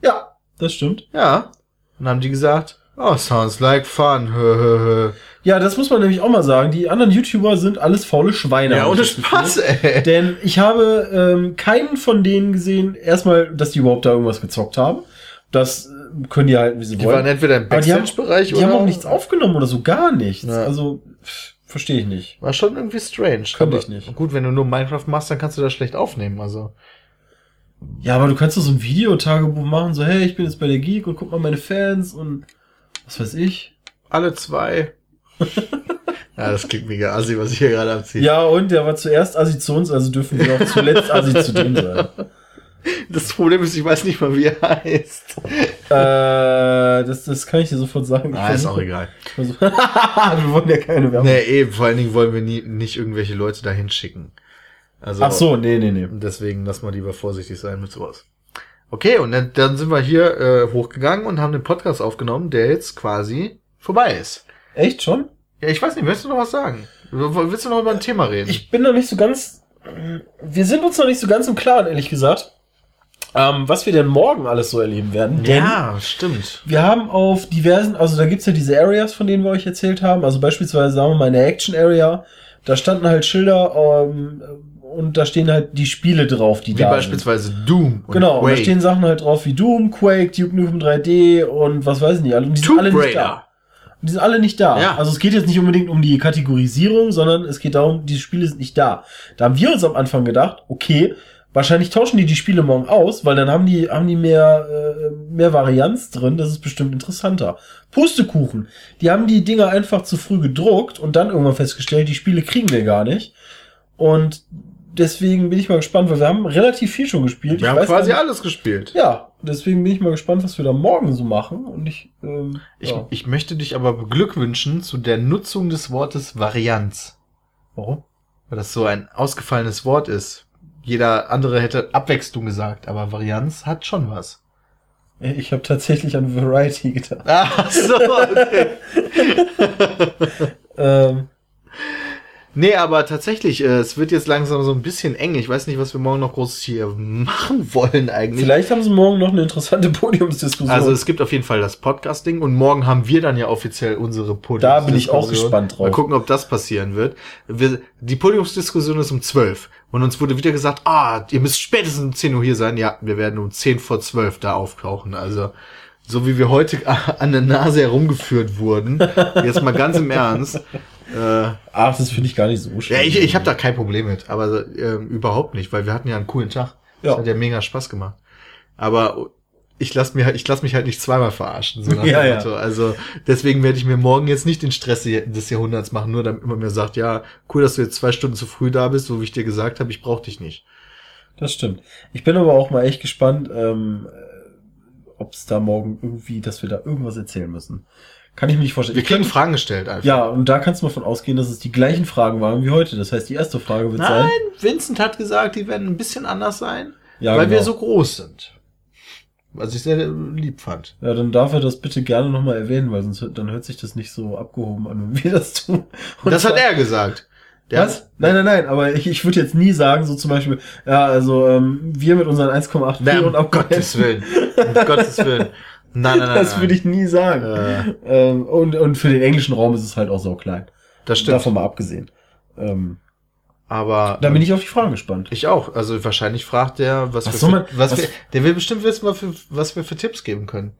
Ja, das stimmt. Ja. Und dann haben die gesagt, oh, sounds like fun. Ja, das muss man nämlich auch mal sagen. Die anderen YouTuber sind alles faule Schweine. Ja, ohne. Spaß, ey. Denn ich habe ähm, keinen von denen gesehen, erstmal, dass die überhaupt da irgendwas gezockt haben. Das äh, können die halten, wie sie Die waren wollen. entweder im Aber die haben- Backstage-Bereich Die oder... haben auch nichts aufgenommen oder so, gar nichts. Ja. Also, pff, verstehe ich nicht. War schon irgendwie strange. Könnte ich nicht. Gut, wenn du nur Minecraft machst, dann kannst du das schlecht aufnehmen, also. Ja, aber du kannst doch so ein Videotagebuch machen, so, hey, ich bin jetzt bei der Geek und guck mal meine Fans und was weiß ich. Alle zwei. ja, das klingt mega assi, was ich hier gerade abziehe. Ja, und der war zuerst Assi zu uns, also dürfen wir auch zuletzt Assi zu dem sein. Das Problem ist, ich weiß nicht mal, wie er heißt. Äh, das, das kann ich dir sofort sagen. Ah, ist auch egal. wir wollen ja keine Werbung. Nee, eh, vor allen Dingen wollen wir nie, nicht irgendwelche Leute dahin schicken. Also, Ach so, nee, nee, nee. deswegen lass mal lieber vorsichtig sein mit sowas. Okay, und dann, dann sind wir hier äh, hochgegangen und haben den Podcast aufgenommen, der jetzt quasi vorbei ist. Echt schon? Ja, ich weiß nicht, willst du noch was sagen? Willst du noch über ein Thema reden? Ich bin noch nicht so ganz. Wir sind uns noch nicht so ganz im Klaren, ehrlich gesagt, ähm, was wir denn morgen alles so erleben werden. Denn ja, stimmt. wir haben auf diversen, also da gibt's ja diese Areas, von denen wir euch erzählt haben. Also beispielsweise, sagen wir mal, in der Action Area, da standen halt Schilder ähm, und da stehen halt die Spiele drauf, die Wie da beispielsweise Doom und Genau, und da Quake. stehen Sachen halt drauf wie Doom, Quake, Duke Nukem 3D und was weiß ich nicht. Und die sind Tomb alle nicht Raider. da. Und die sind alle nicht da. Ja. Also es geht jetzt nicht unbedingt um die Kategorisierung, sondern es geht darum, diese Spiele sind nicht da. Da haben wir uns am Anfang gedacht, okay, wahrscheinlich tauschen die die Spiele morgen aus, weil dann haben die, haben die mehr, äh, mehr Varianz drin, das ist bestimmt interessanter. Pustekuchen. Die haben die Dinger einfach zu früh gedruckt und dann irgendwann festgestellt, die Spiele kriegen wir gar nicht. Und deswegen bin ich mal gespannt, weil wir haben relativ viel schon gespielt. Wir Ich haben weiß quasi nicht- alles gespielt. ja, deswegen bin ich mal gespannt, was wir da morgen so machen. Und ich, ähm, Ich, ja. ich möchte dich aber beglückwünschen zu der Nutzung des Wortes Varianz. Warum? Weil das so ein ausgefallenes Wort ist. Jeder andere hätte Abwechslung gesagt, aber Varianz hat schon was. Ich habe tatsächlich an Variety gedacht. Ach so, okay. Ähm, nee, aber tatsächlich, äh, es wird jetzt langsam so ein bisschen eng. Ich weiß nicht, was wir morgen noch groß hier machen wollen eigentlich. vielleicht haben sie morgen noch eine interessante Podiumsdiskussion. Also es gibt auf jeden Fall das Podcasting und morgen haben wir dann ja offiziell unsere Podiumsdiskussion. Da bin ich auch gespannt drauf. Mal gucken, ob das passieren wird. Wir, die Podiumsdiskussion ist um 12 und uns wurde wieder gesagt, ah, ihr müsst spätestens um 10 Uhr hier sein. Ja, wir werden um 10 vor 12 da auftauchen. Also so wie wir heute an der Nase herumgeführt wurden, jetzt mal ganz im Ernst. Äh, Ach, das finde ich gar nicht so schlimm. ja, ich, ich habe da kein Problem mit, aber ähm, überhaupt nicht, weil wir hatten ja einen coolen Tag. Das Ja. hat ja mega Spaß gemacht. Aber ich lass mir ich lass mich halt nicht zweimal verarschen. So Ja, ja. Also deswegen werde ich mir morgen jetzt nicht den Stress des Jahrhunderts machen, nur damit man mir sagt, ja, cool, dass du jetzt zwei Stunden zu früh da bist, so wie ich dir gesagt habe, ich brauche dich nicht. Das stimmt. Ich bin aber auch mal echt gespannt, ähm, ob es da morgen irgendwie, dass wir da irgendwas erzählen müssen. Kann ich mir nicht vorstellen. Wir Ich kriegen kann- Fragen gestellt einfach. ja, und da kannst du mal von ausgehen, dass es die gleichen Fragen waren wie heute. Das heißt, die erste Frage wird Nein, sein. Vincent hat gesagt, die werden ein bisschen anders sein, Ja, weil wir genau. so groß sind. Was ich sehr lieb fand. Ja, dann darf er das bitte gerne nochmal erwähnen, weil sonst hört- dann hört sich das nicht so abgehoben an, wenn wir das tun. Und das hat er gesagt. Der Was? Nein, nein, nein, aber ich, ich würde jetzt nie sagen, so zum Beispiel, ja, also ähm, wir mit unseren 1,8 Nein, und um Gottes Willen. Um Gottes Willen. Nein, nein, nein. Das würde ich nie sagen. Äh, Ähm, und, und für den englischen Raum ist es halt auch so klein. das stimmt. Davon mal abgesehen. Ähm, Aber da bin ich auf die Fragen gespannt. ich auch. Also wahrscheinlich fragt der, was, Was wir soll für, man- was, was- wir, der will bestimmt wissen, was, für, was wir für Tipps geben können.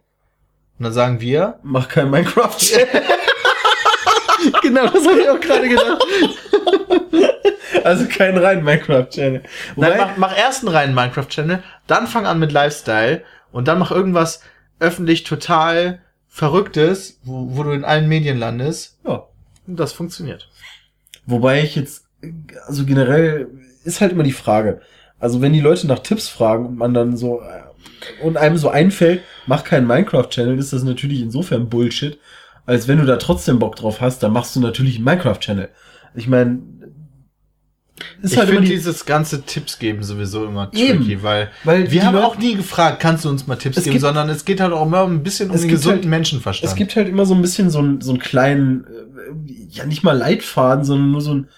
Und dann sagen wir, Mach kein Minecraft. genau, das habe ich auch gerade gedacht. also kein rein Minecraft-Channel. Nein, mach, mach erst einen reinen Minecraft-Channel, dann fang an mit Lifestyle und dann mach irgendwas öffentlich total Verrücktes, wo, wo du in allen Medien landest. ja. Und das funktioniert. Wobei ich jetzt, also generell ist halt immer die Frage. Also wenn die Leute nach Tipps fragen und man dann so äh, und einem so einfällt, mach keinen Minecraft-Channel, ist das natürlich insofern Bullshit, als wenn du da trotzdem Bock drauf hast, dann machst du natürlich einen Minecraft-Channel. Ich meine, ist ich halt finde die, dieses ganze Tipps geben sowieso immer Eben. tricky, weil weil wir haben Leute- auch nie gefragt, kannst du uns mal Tipps geben, gibt- sondern es geht halt auch immer ein bisschen um den gesunden halt- Menschenverstand. Es gibt halt immer so ein bisschen so, ein, so einen kleinen, äh, ja nicht mal Leitfaden, sondern nur so ein,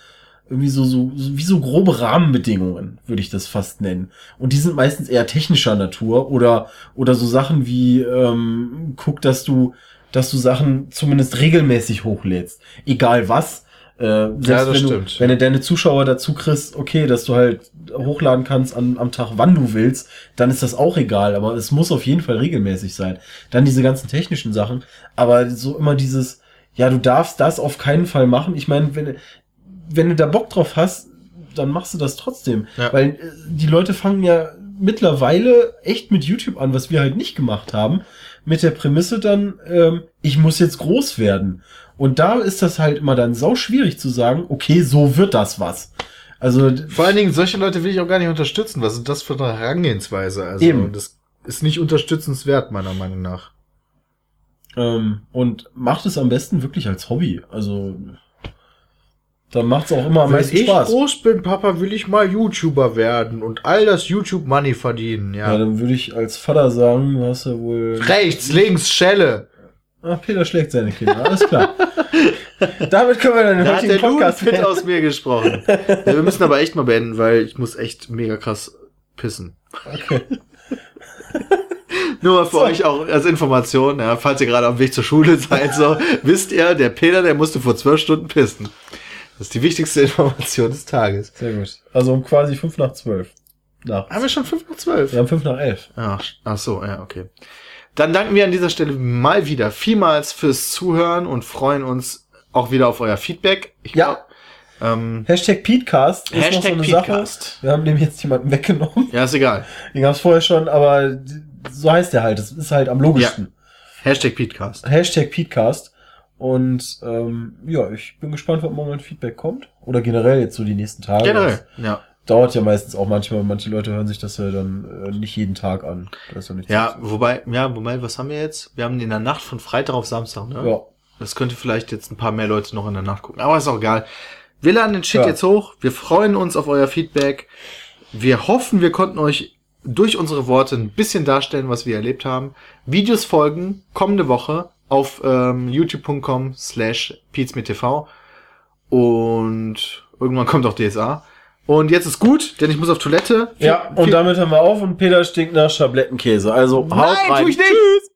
irgendwie so, so, so wie so grobe Rahmenbedingungen, würde ich das fast nennen. Und die sind meistens eher technischer Natur oder, oder so Sachen wie, ähm, guck, dass du, dass du Sachen zumindest regelmäßig hochlädst. Egal was. Äh, selbst das wenn, stimmt. du, wenn du deine Zuschauer dazu kriegst, okay, dass du halt hochladen kannst an, am Tag, wann du willst, dann ist das auch egal, aber es muss auf jeden Fall regelmäßig sein. Dann diese ganzen technischen Sachen, aber so immer dieses, ja, du darfst das auf keinen Fall machen. Ich meine, wenn, wenn du da Bock drauf hast, dann machst du das trotzdem. Ja. Weil äh, die Leute fangen ja mittlerweile echt mit YouTube an, was wir halt nicht gemacht haben, mit der Prämisse dann, ähm, ich muss jetzt groß werden. Und da ist das halt immer dann sau schwierig zu sagen, okay, so wird das was. Also Vor allen Dingen, solche Leute will ich auch gar nicht unterstützen. Was ist das für eine Herangehensweise? Also, Eben. das ist nicht unterstützenswert, meiner Meinung nach. Ähm, und macht es am besten wirklich als Hobby. Also dann macht es auch immer am meisten Spaß. groß bin, Papa, will ich mal YouTuber werden und all das YouTube-Money verdienen, Ja, ja. dann würde ich als Vater sagen, du hast ja wohl. Rechts, links, Schelle. Ah, Peter schlägt seine Kinder, alles klar. Damit können wir dann den Da hat der Podcast Fit aus mir gesprochen. ja, wir müssen aber echt mal beenden, weil ich muss echt mega krass pissen. Okay. Nur mal für So. euch auch als Information, ja, falls ihr gerade am Weg zur Schule seid, so, wisst ihr, der Peter, der musste vor zwölf Stunden pissen. Das ist die wichtigste Information des Tages. Sehr gut. Also um quasi fünf nach zwölf. Nach. Haben wir schon fünf nach zwölf? Wir haben fünf nach elf. Ach, ach so, ja, okay. Dann danken wir an dieser Stelle mal wieder vielmals fürs Zuhören und freuen uns auch wieder auf euer Feedback. Ich Ja. glaub, Ähm, Hashtag Petecast ist noch so Hashtag eine Petecast. Sache. Wir haben dem jetzt jemanden weggenommen. ja, ist egal. Den gab's vorher schon, aber so heißt der halt. Das ist halt am logischsten. Hashtag Petecast. Hashtag Petecast. Und ähm, ja, ich bin gespannt, ob morgen ein Feedback kommt. Oder generell jetzt so die nächsten Tage. Generell, ja. Dauert ja meistens auch manchmal. Manche Leute hören sich das ja dann äh, nicht jeden Tag an. Das ist ja, nicht Ja, wobei, ja, wobei, was haben wir jetzt? Wir haben in der Nacht von Freitag auf Samstag, ne? ja. Das könnte vielleicht jetzt ein paar mehr Leute noch in der Nacht gucken. Aber ist auch egal. Wir laden den Shit Ja. jetzt hoch. Wir freuen uns auf euer Feedback. Wir hoffen, wir konnten euch durch unsere Worte ein bisschen darstellen, was wir erlebt haben. Videos folgen kommende Woche auf ähm, youtube.com slash pizmetv und irgendwann kommt auch DSA. Und jetzt ist gut, denn ich muss auf Toilette. Ja, und damit haben wir auf und Peter stinkt nach Schablettenkäse. Also haut Nein, rein. tu ich nicht. Tschüss.